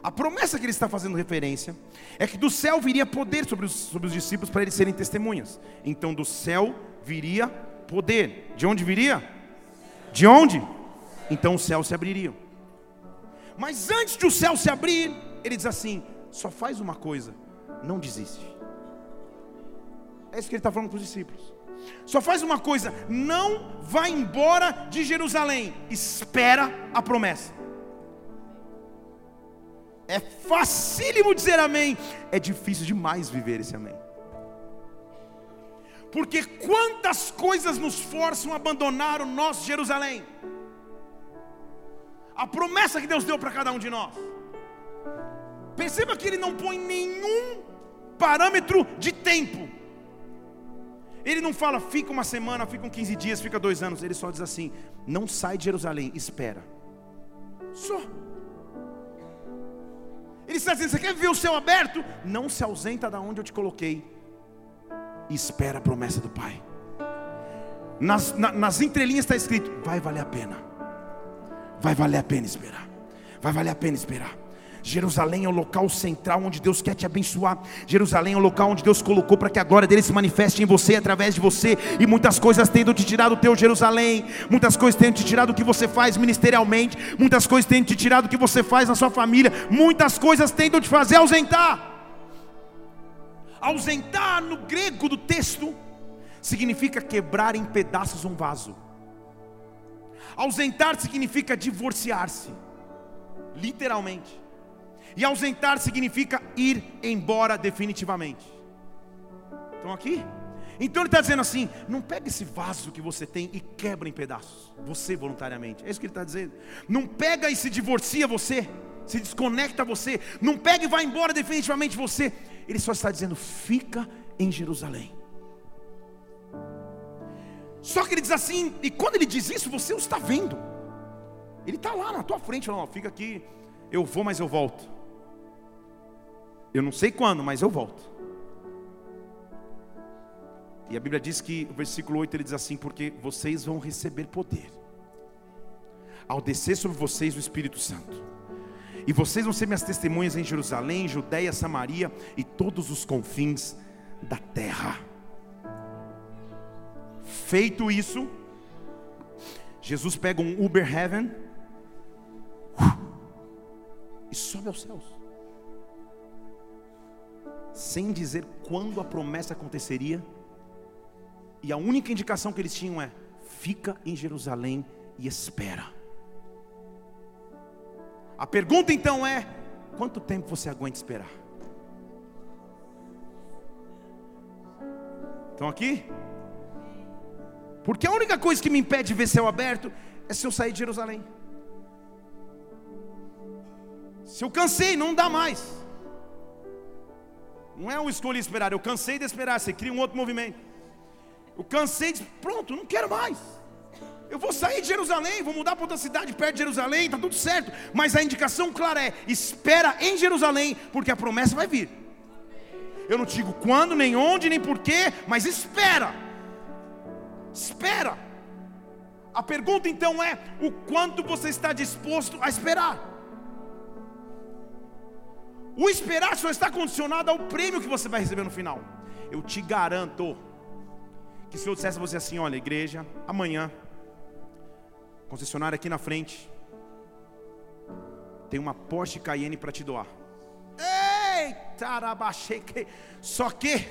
A promessa que ele está fazendo referência é que do céu viria poder sobre os, sobre os discípulos para eles serem testemunhas. Então do céu viria poder. De onde viria? De onde? Então o céu se abriria. Mas antes de o céu se abrir, ele diz assim: só faz uma coisa, não desiste. É isso que ele está falando para os discípulos. Só faz uma coisa, não vá embora de Jerusalém, espera a promessa. É facílimo dizer amém, é difícil demais viver esse amém. Porque quantas coisas nos forçam a abandonar o nosso Jerusalém? A promessa que Deus deu para cada um de nós. Perceba que Ele não põe nenhum parâmetro de tempo. Ele não fala, fica uma semana, fica 15 dias, fica dois anos. Ele só diz assim: não sai de Jerusalém, espera. Só. Está dizendo: Você quer ver o céu aberto? Não se ausenta da onde eu te coloquei. E espera a promessa do Pai. nas, na, nas entrelinhas está escrito: vai valer a pena, vai valer a pena esperar, vai valer a pena esperar. Jerusalém é o local central onde Deus quer te abençoar. Jerusalém é o local onde Deus colocou para que a glória dele se manifeste em você, através de você. E muitas coisas tendo te tirado do teu Jerusalém, muitas coisas tendo te tirado do que você faz ministerialmente, muitas coisas tendo te tirado do que você faz na sua família, muitas coisas tendo te fazer ausentar. Ausentar no grego do texto significa quebrar em pedaços um vaso. Ausentar significa divorciar-se, literalmente. E ausentar significa ir embora definitivamente. Estão aqui? Então ele está dizendo assim: não pega esse vaso que você tem e quebra em pedaços, você voluntariamente. É isso que ele está dizendo. Não pega e se divorcia você, se desconecta você. Não pega e vai embora definitivamente você. Ele só está dizendo: fica em Jerusalém. Só que ele diz assim, e quando ele diz isso, você o está vendo. Ele está lá na tua frente, falando: fica aqui, eu vou, mas eu volto. Eu não sei quando, mas eu volto. E a Bíblia diz que, o versículo 8 ele diz assim: Porque vocês vão receber poder, ao descer sobre vocês o Espírito Santo, e vocês vão ser minhas testemunhas em Jerusalém, Judéia, Samaria e todos os confins da terra. Feito isso, Jesus pega um Uber Heaven e sobe aos céus sem dizer quando a promessa aconteceria. E a única indicação que eles tinham é: fica em Jerusalém e espera. A pergunta então é: quanto tempo você aguenta esperar? Estão aqui? Porque a única coisa que me impede de ver céu aberto é se eu sair de Jerusalém. Se eu cansei, não dá mais. Não é um escolhi esperar, eu cansei de esperar, você cria um outro movimento. Eu cansei de, pronto, não quero mais. Eu vou sair de Jerusalém, vou mudar para outra cidade perto de Jerusalém, está tudo certo. Mas a indicação clara é: espera em Jerusalém, porque a promessa vai vir. Eu não digo quando, nem onde, nem porquê, mas espera. Espera. A pergunta então é: o quanto você está disposto a esperar? O esperar só está condicionado ao prêmio que você vai receber no final. Eu te garanto que se eu dissesse a você assim, olha, igreja, amanhã, concessionária aqui na frente, tem uma Porsche Cayenne para te doar. Eita. Só que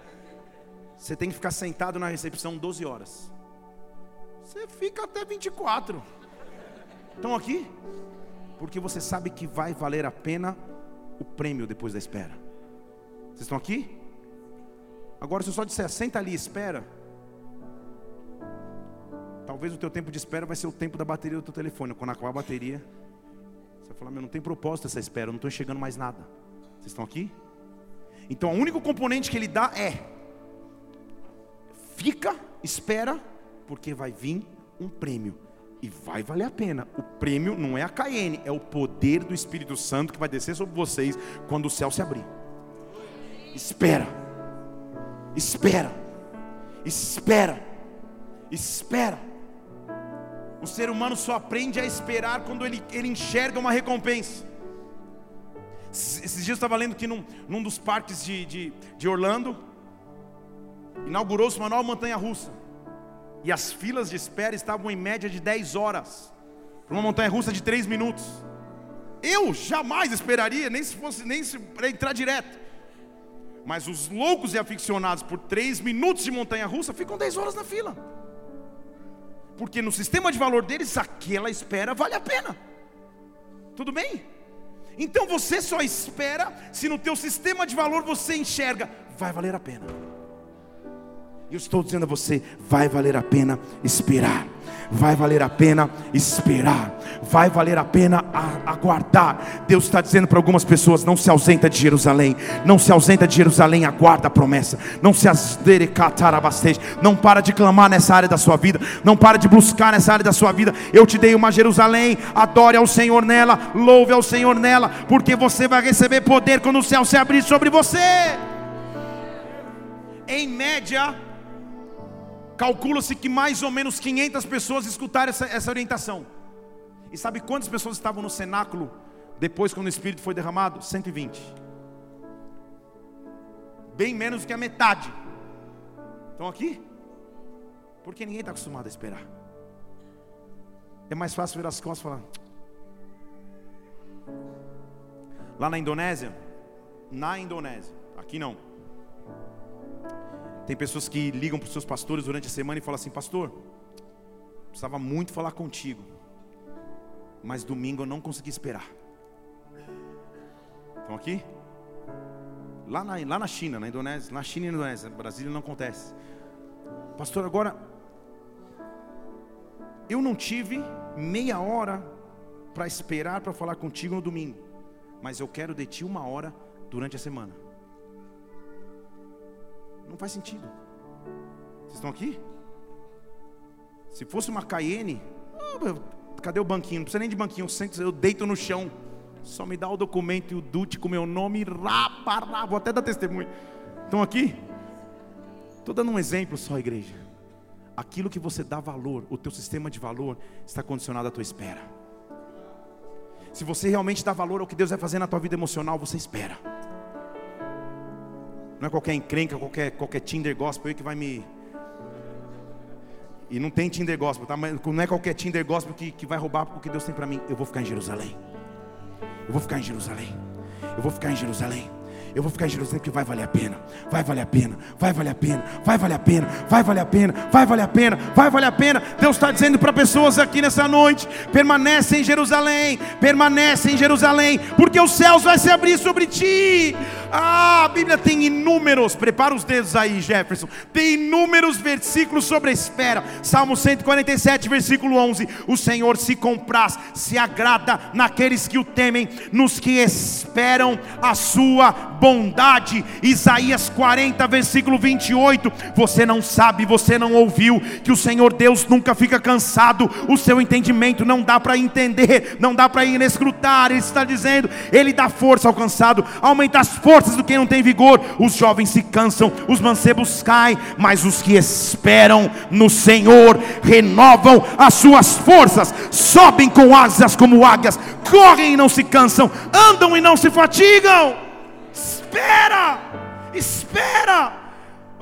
você tem que ficar sentado na recepção 12 horas. Você fica até 24. Estão aqui? Porque você sabe que vai valer a pena o prêmio depois da espera. Vocês estão aqui? Agora, se eu só disser, senta ali, espera. Talvez o teu tempo de espera vai ser o tempo da bateria do teu telefone. Quando acabar a bateria, você vai falar: Meu, não tem propósito essa espera, eu não estou enxergando mais nada. Vocês estão aqui? Então, o único componente que ele dá é: fica, espera, porque vai vir um prêmio. E vai valer a pena. O prêmio não é a Cayenne, é o poder do Espírito Santo que vai descer sobre vocês quando o céu se abrir. Espera. Espera. Espera. Espera. O ser humano só aprende a esperar quando ele, ele enxerga uma recompensa. Esses dias eu estava lendo que num, num dos parques de, de, de Orlando, inaugurou-se uma nova montanha russa. E as filas de espera estavam em média de 10 horas. Para uma montanha russa de 3 minutos. Eu jamais esperaria, nem se fosse nem se para entrar direto. Mas os loucos e aficionados por 3 minutos de montanha russa ficam 10 horas na fila. Porque no sistema de valor deles, aquela espera vale a pena. Tudo bem? Então você só espera se no teu sistema de valor você enxerga, vai valer a pena. Eu estou dizendo a você: vai valer a pena esperar. Vai valer a pena esperar, vai valer a pena aguardar. Deus está dizendo para algumas pessoas: não se ausenta de Jerusalém, não se ausenta de Jerusalém, aguarda a promessa, não se não para de clamar nessa área da sua vida, não para de buscar nessa área da sua vida. Eu te dei uma Jerusalém, adore ao Senhor nela, louve ao Senhor nela, porque você vai receber poder quando o céu se abrir sobre você. Em média, calcula-se que mais ou menos 500 pessoas escutaram essa, essa orientação. E sabe quantas pessoas estavam no cenáculo depois, quando o Espírito foi derramado? 120. Bem menos que a metade. Estão aqui? Porque ninguém está acostumado a esperar. É mais fácil virar as costas e falar. Lá na Indonésia, na Indonésia, aqui não. Tem pessoas que ligam para os seus pastores durante a semana e falam assim: Pastor, precisava muito falar contigo, mas domingo eu não consegui esperar. Estão aqui? Lá na, lá na China, na Indonésia, na China e na Indonésia, Brasília não acontece. Pastor, agora eu não tive meia hora para esperar para falar contigo no domingo, mas eu quero de ti uma hora durante a semana. Não faz sentido. Vocês estão aqui? Se fosse uma Cayenne, oh, cadê o banquinho? Não precisa nem de banquinho, eu deito no chão. Só me dá o documento e o DUT com meu nome, rapa, rapa, vou até dar testemunho. Estão aqui? Estou dando um exemplo só, igreja. Aquilo que você dá valor, o teu sistema de valor, está condicionado à tua espera. Se você realmente dá valor ao que Deus vai fazer na tua vida emocional, você espera. Não é qualquer encrenca, qualquer, qualquer Tinder gospel aí que vai me. E não tem Tinder gospel, tá? Mas não é qualquer Tinder gospel que, que vai roubar o que Deus tem para mim. Eu vou ficar em Jerusalém. Eu vou ficar em Jerusalém. Eu vou ficar em Jerusalém. Eu vou ficar em Jerusalém porque vai valer a pena. Vai valer a pena. Vai valer a pena. Vai valer a pena. Vai valer a pena. Vai valer a pena. Vai valer a pena. Deus está dizendo para pessoas aqui nessa noite: permanece em Jerusalém. Permanece em Jerusalém. Porque os céus vai se abrir sobre ti. Ah, a Bíblia tem inúmeros. Prepara os dedos aí, Jefferson. Tem inúmeros versículos sobre a espera. Salmo 147, versículo 11. O Senhor se compraz, se agrada naqueles que o temem, nos que esperam a sua bondade. Isaías 40, versículo 28. Você não sabe, você não ouviu que o Senhor Deus nunca fica cansado, o seu entendimento não dá para entender, não dá para escrutar. Ele está dizendo, ele dá força ao cansado, aumenta as forças do que não tem vigor. Os jovens se cansam, os mancebos caem, mas os que esperam no Senhor renovam as suas forças, sobem com asas como águias, correm e não se cansam, andam e não se fatigam espera, espera.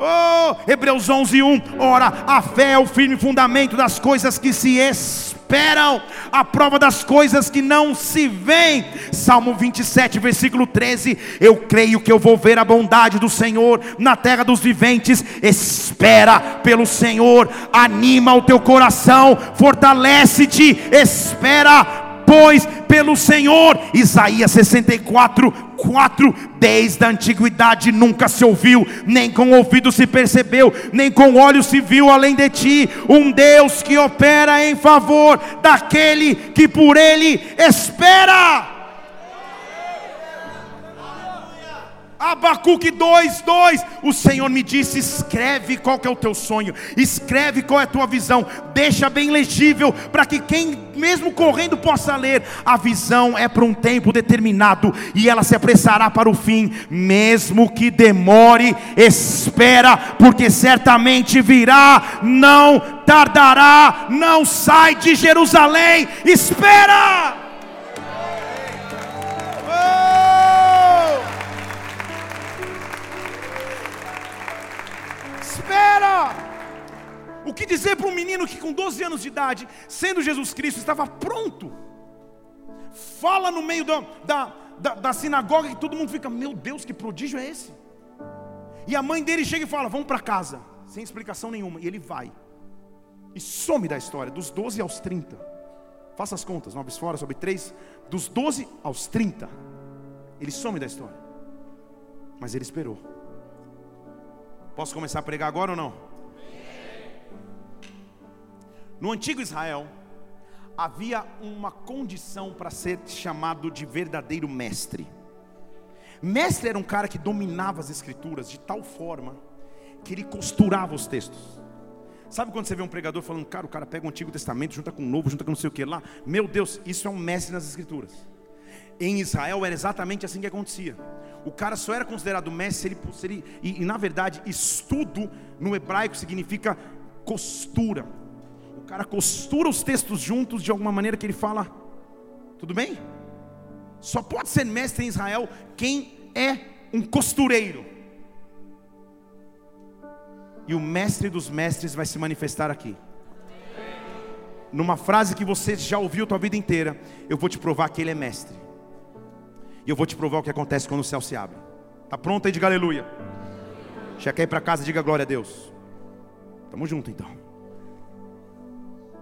Oh, Hebreus 11, 1. Ora, a fé é o firme fundamento das coisas que se esperam, a prova das coisas que não se veem. Salmo 27, versículo 13. Eu creio que eu vou ver a bondade do Senhor na terra dos viventes. Espera pelo Senhor, anima o teu coração, fortalece-te, espera pois, pelo Senhor. Isaías 64, 4. Desde a antiguidade nunca se ouviu, nem com ouvido se percebeu, nem com olhos se viu além de ti, um Deus que opera em favor daquele que por ele espera. Abacuque 2, 2. O Senhor me disse: escreve qual que é o teu sonho, escreve qual é a tua visão, deixa bem legível, para que quem mesmo correndo possa ler. A visão é para um tempo determinado e ela se apressará para o fim, mesmo que demore, espera, porque certamente virá, não tardará, não sai de Jerusalém, espera. O que dizer para um menino que com 12 anos de idade, sendo Jesus Cristo, estava pronto? Fala no meio da, da, da, da sinagoga que todo mundo fica, meu Deus, que prodígio é esse? E a mãe dele chega e fala, vamos para casa, sem explicação nenhuma. E ele vai. E some da história, dos 12 aos 30. Faça as contas, 9 fora sobre 3, dos 12 aos 30. Ele some da história. Mas ele esperou. Posso começar a pregar agora ou não? No antigo Israel, havia uma condição para ser chamado de verdadeiro mestre. Mestre era um cara que dominava as escrituras de tal forma que ele costurava os textos. Sabe quando você vê um pregador falando, cara, o cara pega o Antigo Testamento, junta com o Novo, junta com não sei o que lá? Meu Deus, isso é um mestre nas escrituras. Em Israel era exatamente assim que acontecia. O cara só era considerado mestre se ele, e, e, na verdade estudo no hebraico significa costura. O cara costura os textos juntos de alguma maneira que ele fala, tudo bem? Só pode ser mestre em Israel quem é um costureiro. E o mestre dos mestres vai se manifestar aqui. Numa frase que você já ouviu a tua vida inteira, eu vou te provar que ele é mestre. E eu vou te provar o que acontece quando o céu se abre. Tá pronto aí? Diga aleluia. Já quer ir para casa, diga glória a Deus. Tamo junto então.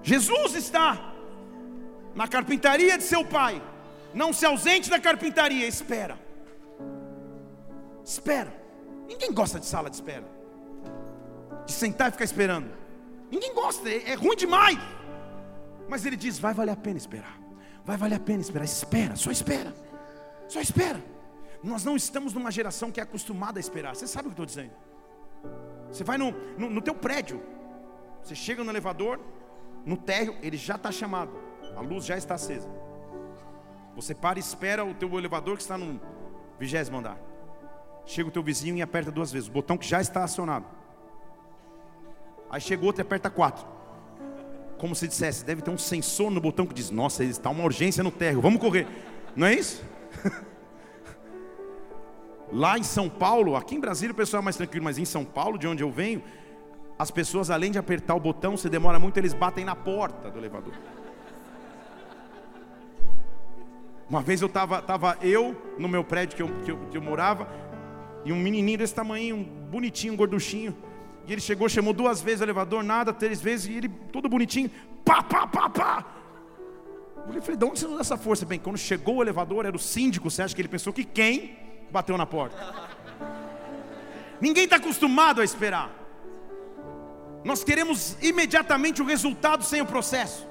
Jesus está na carpintaria de seu pai. Não se ausente da carpintaria, espera. Espera. Ninguém gosta de sala de espera. De sentar e ficar esperando. Ninguém gosta, é, é ruim demais. Mas ele diz: vai valer a pena esperar. Vai valer a pena esperar. Espera, só espera. Só espera. Nós não estamos numa geração que é acostumada a esperar. Você sabe o que eu estou dizendo? Você vai no, no, no teu prédio. Você chega no elevador, no térreo, ele já está chamado. A luz já está acesa. Você para e espera o teu elevador que está no vigésimo andar. Chega o teu vizinho e aperta duas vezes, o botão que já está acionado. Aí chega outro e aperta quatro. Como se dissesse, deve ter um sensor no botão que diz: Nossa, está uma urgência no térreo, vamos correr. Não é isso? Lá em São Paulo, aqui em Brasília o pessoal é mais tranquilo, mas em São Paulo, de onde eu venho, as pessoas além de apertar o botão, se demora muito, eles batem na porta do elevador. Uma vez eu estava tava eu no meu prédio que eu, que eu, que eu morava, e um menininho desse tamanho, um bonitinho, um gorduchinho. E ele chegou, chamou duas vezes o elevador, nada, três vezes, e ele todo bonitinho, pá, pá, pá, pá. Eu falei, de onde você usa essa força? Bem, quando chegou o elevador, era o síndico, você acha que ele pensou que quem bateu na porta? Ninguém está acostumado a esperar. Nós queremos imediatamente o resultado sem o processo,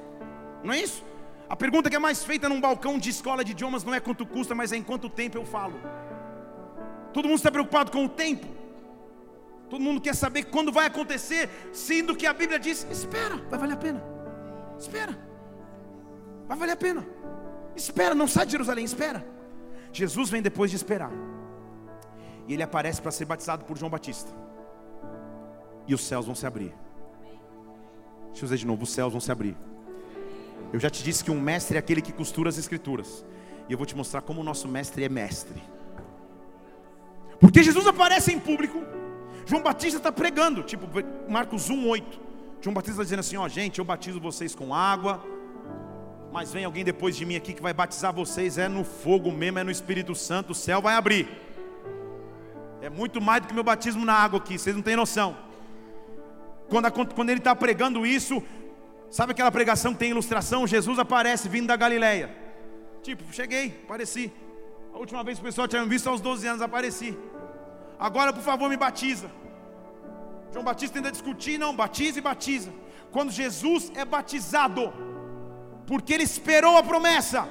não é isso? A pergunta que é mais feita num balcão de escola de idiomas não é quanto custa, mas é em quanto tempo eu falo. Todo mundo está preocupado com o tempo. Todo mundo quer saber quando vai acontecer, sendo que a Bíblia diz: espera, vai valer a pena. Espera, vai valer a pena. Espera, não sai de Jerusalém, espera. Jesus vem depois de esperar, e ele aparece para ser batizado por João Batista, e os céus vão se abrir. Deixa eu dizer de novo: os céus vão se abrir. Eu já te disse que um mestre é aquele que costura as escrituras, e eu vou te mostrar como o nosso mestre é mestre. Porque Jesus aparece em público. João Batista está pregando, tipo Marcos 1, 8. João Batista está dizendo assim: Ó, gente, eu batizo vocês com água, mas vem alguém depois de mim aqui que vai batizar vocês, é no fogo mesmo, é no Espírito Santo, o céu vai abrir. É muito mais do que meu batismo na água aqui, vocês não têm noção. Quando, quando ele está pregando isso, sabe aquela pregação que tem ilustração? Jesus aparece vindo da Galileia. Tipo, cheguei, apareci. A última vez que o pessoal tinha visto aos 12 anos, apareci. Agora, por favor, me batiza. João Batista tenta discutir, não, batiza e batiza. Quando Jesus é batizado, porque ele esperou a promessa,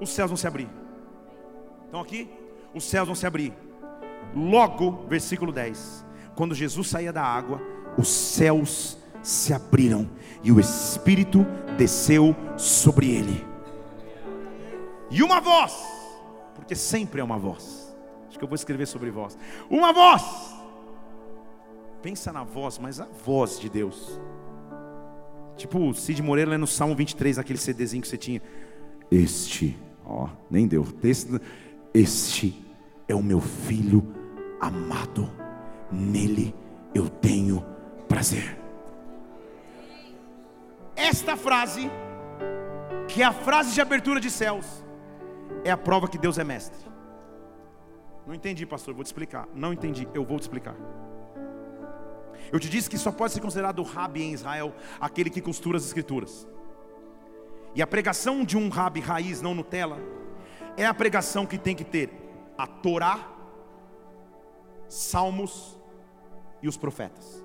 os céus vão se abrir. Então aqui, os céus vão se abrir. Logo, versículo 10. Quando Jesus saía da água, os céus se abriram e o Espírito desceu sobre ele. E uma voz porque sempre é uma voz. Acho que eu vou escrever sobre voz. Uma voz. Pensa na voz, mas a voz de Deus. Tipo o Cid Moreira no Salmo 23, aquele CDzinho que você tinha. Este, ó, nem deu. Este, este é o meu filho amado. Nele eu tenho prazer. Esta frase, que é a frase de abertura de céus, é a prova que Deus é mestre. Não entendi, pastor, vou te explicar. Não entendi, eu vou te explicar. Eu te disse que só pode ser considerado rabi em Israel aquele que costura as escrituras. E a pregação de um rabi raiz, não Nutella, é a pregação que tem que ter a Torá, Salmos e os profetas.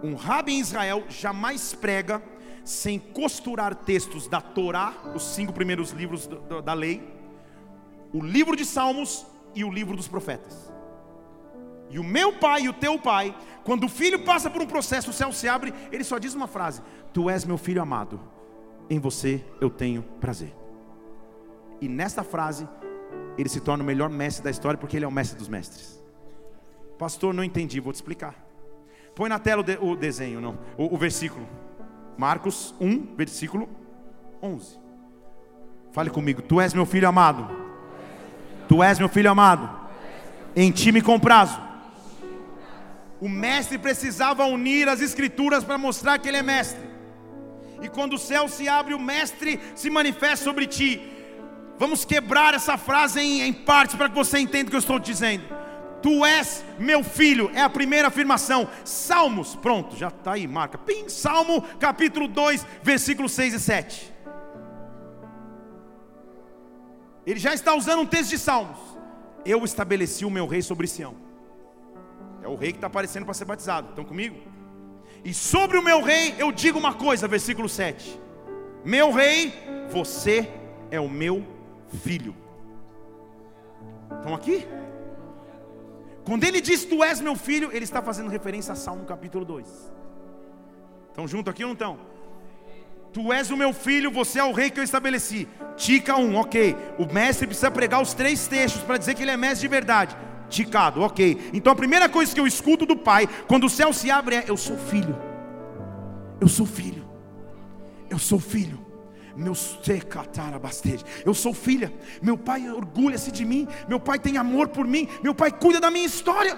Um rabi em Israel jamais prega sem costurar textos da Torá, os cinco primeiros livros da lei, o livro de Salmos e o livro dos profetas. E o meu pai e o teu pai, quando o filho passa por um processo, o céu se abre, ele só diz uma frase: Tu és meu filho amado, em você eu tenho prazer. E nesta frase, ele se torna o melhor mestre da história, porque ele é o mestre dos mestres. Pastor, não entendi, vou te explicar. Põe na tela o, de, o desenho, não, o, o versículo. Marcos 1, versículo 11. Fale comigo, tu és meu filho amado. Tu és meu filho amado. Em ti me comprazo. O mestre precisava unir as escrituras para mostrar que ele é mestre. E quando o céu se abre, o mestre se manifesta sobre ti. Vamos quebrar essa frase em, em partes para que você entenda o que eu estou dizendo. Tu és meu filho, é a primeira afirmação. Salmos, pronto, já está aí, marca. Pim, Salmo capítulo 2, versículos 6 e 7. Ele já está usando um texto de Salmos. Eu estabeleci o meu rei sobre Sião. É o rei que está aparecendo para ser batizado. Estão comigo? E sobre o meu rei eu digo uma coisa, versículo 7. Meu rei, você é o meu filho. Estão aqui? Quando ele diz tu és meu filho, ele está fazendo referência a Salmo capítulo 2. Estão junto aqui ou não estão? Tu és o meu filho, você é o rei que eu estabeleci. Tica 1, ok. O mestre precisa pregar os três textos para dizer que ele é mestre de verdade. Ticado, ok. Então a primeira coisa que eu escuto do pai, quando o céu se abre, é: Eu sou filho. Eu sou filho. Eu sou filho. Meu eu sou filha. Meu pai orgulha-se de mim. Meu pai tem amor por mim. Meu pai cuida da minha história.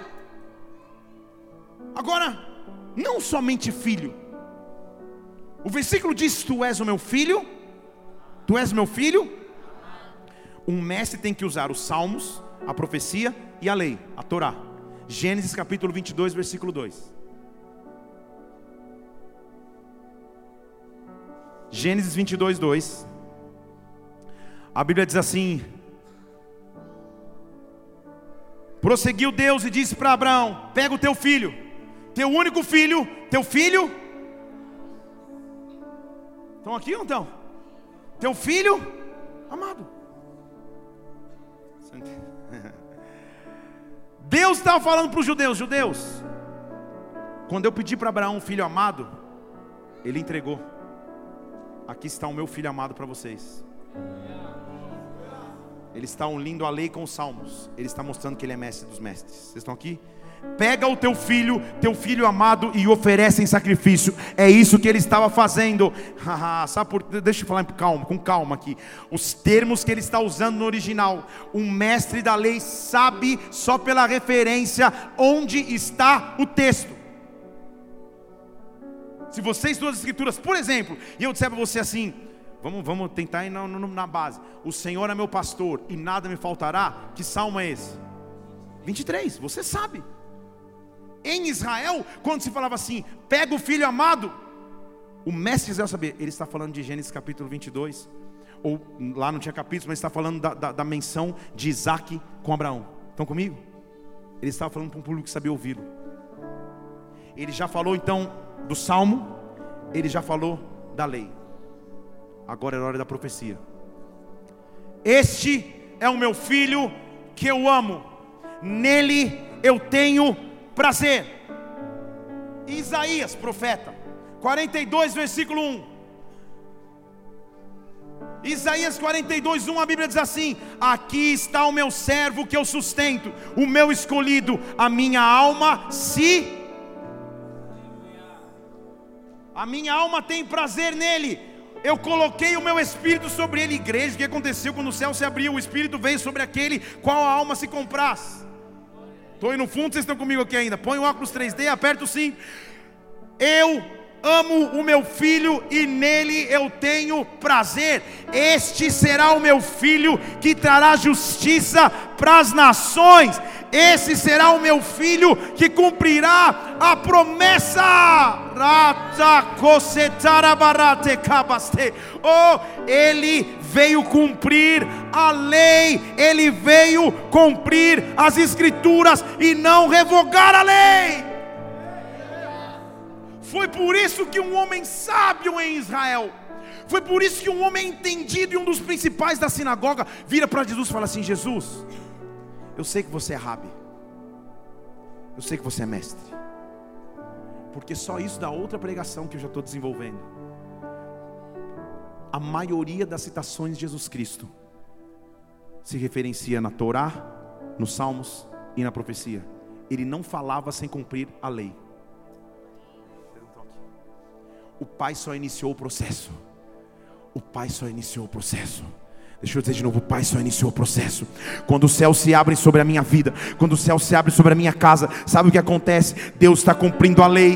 Agora, não somente filho. O versículo diz: Tu és o meu filho. Tu és meu filho. Um mestre tem que usar os salmos, a profecia e a lei, a Torá. Gênesis capítulo 22, versículo 2. Gênesis 22, 2. A Bíblia diz assim: Prosseguiu Deus e disse para Abraão: Pega o teu filho, teu único filho, teu filho. Estão aqui ou não estão? Teu filho amado. Deus estava falando para os judeus: Judeus, quando eu pedi para Abraão um filho amado, ele entregou. Aqui está o meu filho amado para vocês. Ele está unindo a lei com os salmos. Ele está mostrando que ele é mestre dos mestres. Vocês estão aqui? Pega o teu filho, teu filho amado, e oferece em sacrifício. É isso que ele estava fazendo. Sabe por, deixa eu falar com calma, com calma aqui. Os termos que ele está usando no original. Um mestre da lei sabe só pela referência onde está o texto. Se você estuda as escrituras, por exemplo, e eu disser para você assim, vamos, vamos tentar ir na, na base. O Senhor é meu pastor e nada me faltará. Que salmo é esse? 23, você sabe. Em Israel, quando se falava assim, pega o filho amado, o mestre Israel saber, ele está falando de Gênesis capítulo 22, ou lá não tinha capítulo, mas está falando da, da, da menção de Isaac com Abraão. Estão comigo? Ele estava falando para um público que sabia ouvi-lo. Ele já falou então do salmo, ele já falou da lei. Agora é a hora da profecia. Este é o meu filho que eu amo, nele eu tenho prazer. Isaías, profeta, 42, versículo 1. Isaías 42, 1, a Bíblia diz assim: Aqui está o meu servo que eu sustento, o meu escolhido, a minha alma se a minha alma tem prazer nele. Eu coloquei o meu espírito sobre ele, igreja. O que aconteceu quando o céu se abriu? O espírito veio sobre aquele qual a alma se compraz. Estou aí no fundo, vocês estão comigo aqui ainda. Põe o óculos 3D, aperta sim. Eu amo o meu filho e nele eu tenho prazer. Este será o meu filho que trará justiça para as nações. Esse será o meu filho que cumprirá a promessa. Oh, ele veio cumprir a lei, ele veio cumprir as escrituras e não revogar a lei. Foi por isso que um homem sábio em Israel, foi por isso que um homem entendido e um dos principais da sinagoga vira para Jesus e fala assim: Jesus, eu sei que você é rabi, eu sei que você é mestre, porque só isso da outra pregação que eu já estou desenvolvendo. A maioria das citações de Jesus Cristo se referencia na Torá, nos Salmos e na profecia. Ele não falava sem cumprir a lei. O Pai só iniciou o processo. O Pai só iniciou o processo. Deixa eu dizer de novo, Pai só iniciou o processo. Quando o céu se abre sobre a minha vida, quando o céu se abre sobre a minha casa, sabe o que acontece? Deus está cumprindo a lei.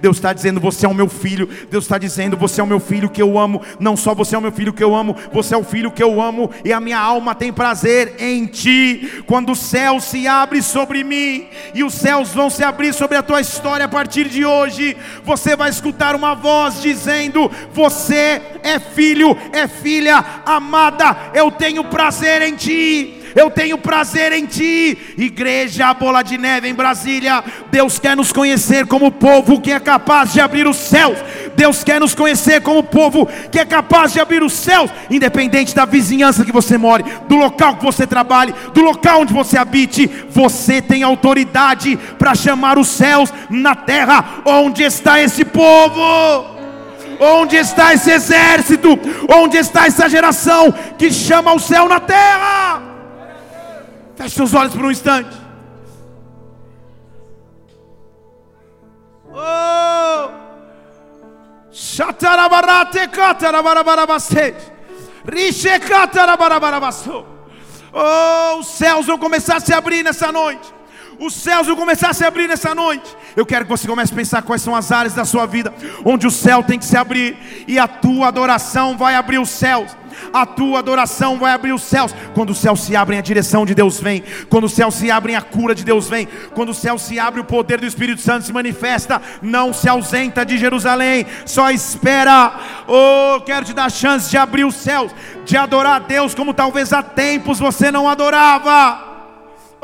Deus está dizendo: Você é o meu filho. Deus está dizendo: Você é o meu filho que eu amo. Não só você é o meu filho que eu amo, você é o filho que eu amo. E a minha alma tem prazer em ti. Quando o céu se abre sobre mim, e os céus vão se abrir sobre a tua história a partir de hoje, você vai escutar uma voz dizendo: Você é filho, é filha amada, eu tenho prazer em ti. Eu tenho prazer em ti, igreja Bola de Neve em Brasília. Deus quer nos conhecer como povo que é capaz de abrir os céus. Deus quer nos conhecer como povo que é capaz de abrir os céus, independente da vizinhança que você more, do local que você trabalhe, do local onde você habite. Você tem autoridade para chamar os céus na terra. Onde está esse povo? Onde está esse exército? Onde está essa geração que chama o céu na terra? Feche seus olhos por um instante. Oh! Oh, os céus vão começar a se abrir nessa noite os céus vão começar a se abrir nessa noite. Eu quero que você comece a pensar quais são as áreas da sua vida onde o céu tem que se abrir e a tua adoração vai abrir os céus. A tua adoração vai abrir os céus. Quando os céus se abrem, a direção de Deus vem. Quando os céus se abrem, a cura de Deus vem. Quando os céus se abrem, o poder do Espírito Santo se manifesta. Não se ausenta de Jerusalém, só espera. Oh, quero te dar a chance de abrir os céus, de adorar a Deus como talvez há tempos você não adorava.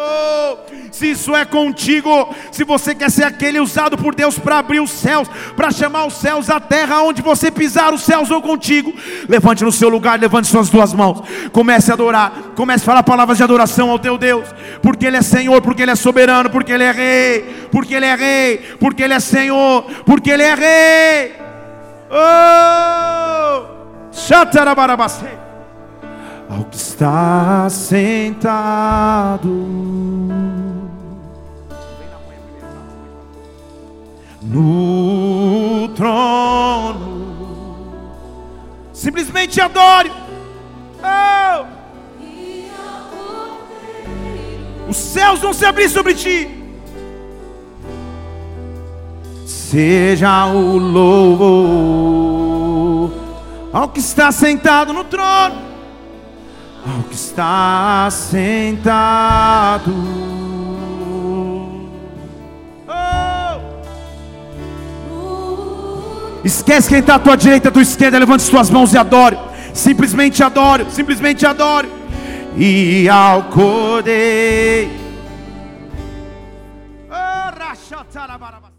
Oh, se isso é contigo, se você quer ser aquele usado por Deus para abrir os céus, para chamar os céus à terra, onde você pisar, os céus vão contigo. Levante no seu lugar, levante suas duas mãos, comece a adorar, comece a falar palavras de adoração ao teu Deus, porque Ele é Senhor, porque Ele é soberano, porque Ele é Rei, porque Ele é Rei, porque Ele é Senhor, porque Ele é Rei. Oh, Shatarabarabaste ao que está sentado no trono. Simplesmente adore. Oh. Os céus vão se abrir sobre ti. Seja o louvor ao que está sentado no trono ao que está sentado. Oh! Esquece quem está à tua direita, à tua esquerda, levante suas mãos e adore. Simplesmente adore, simplesmente adore. E ao cordeiro. Oh,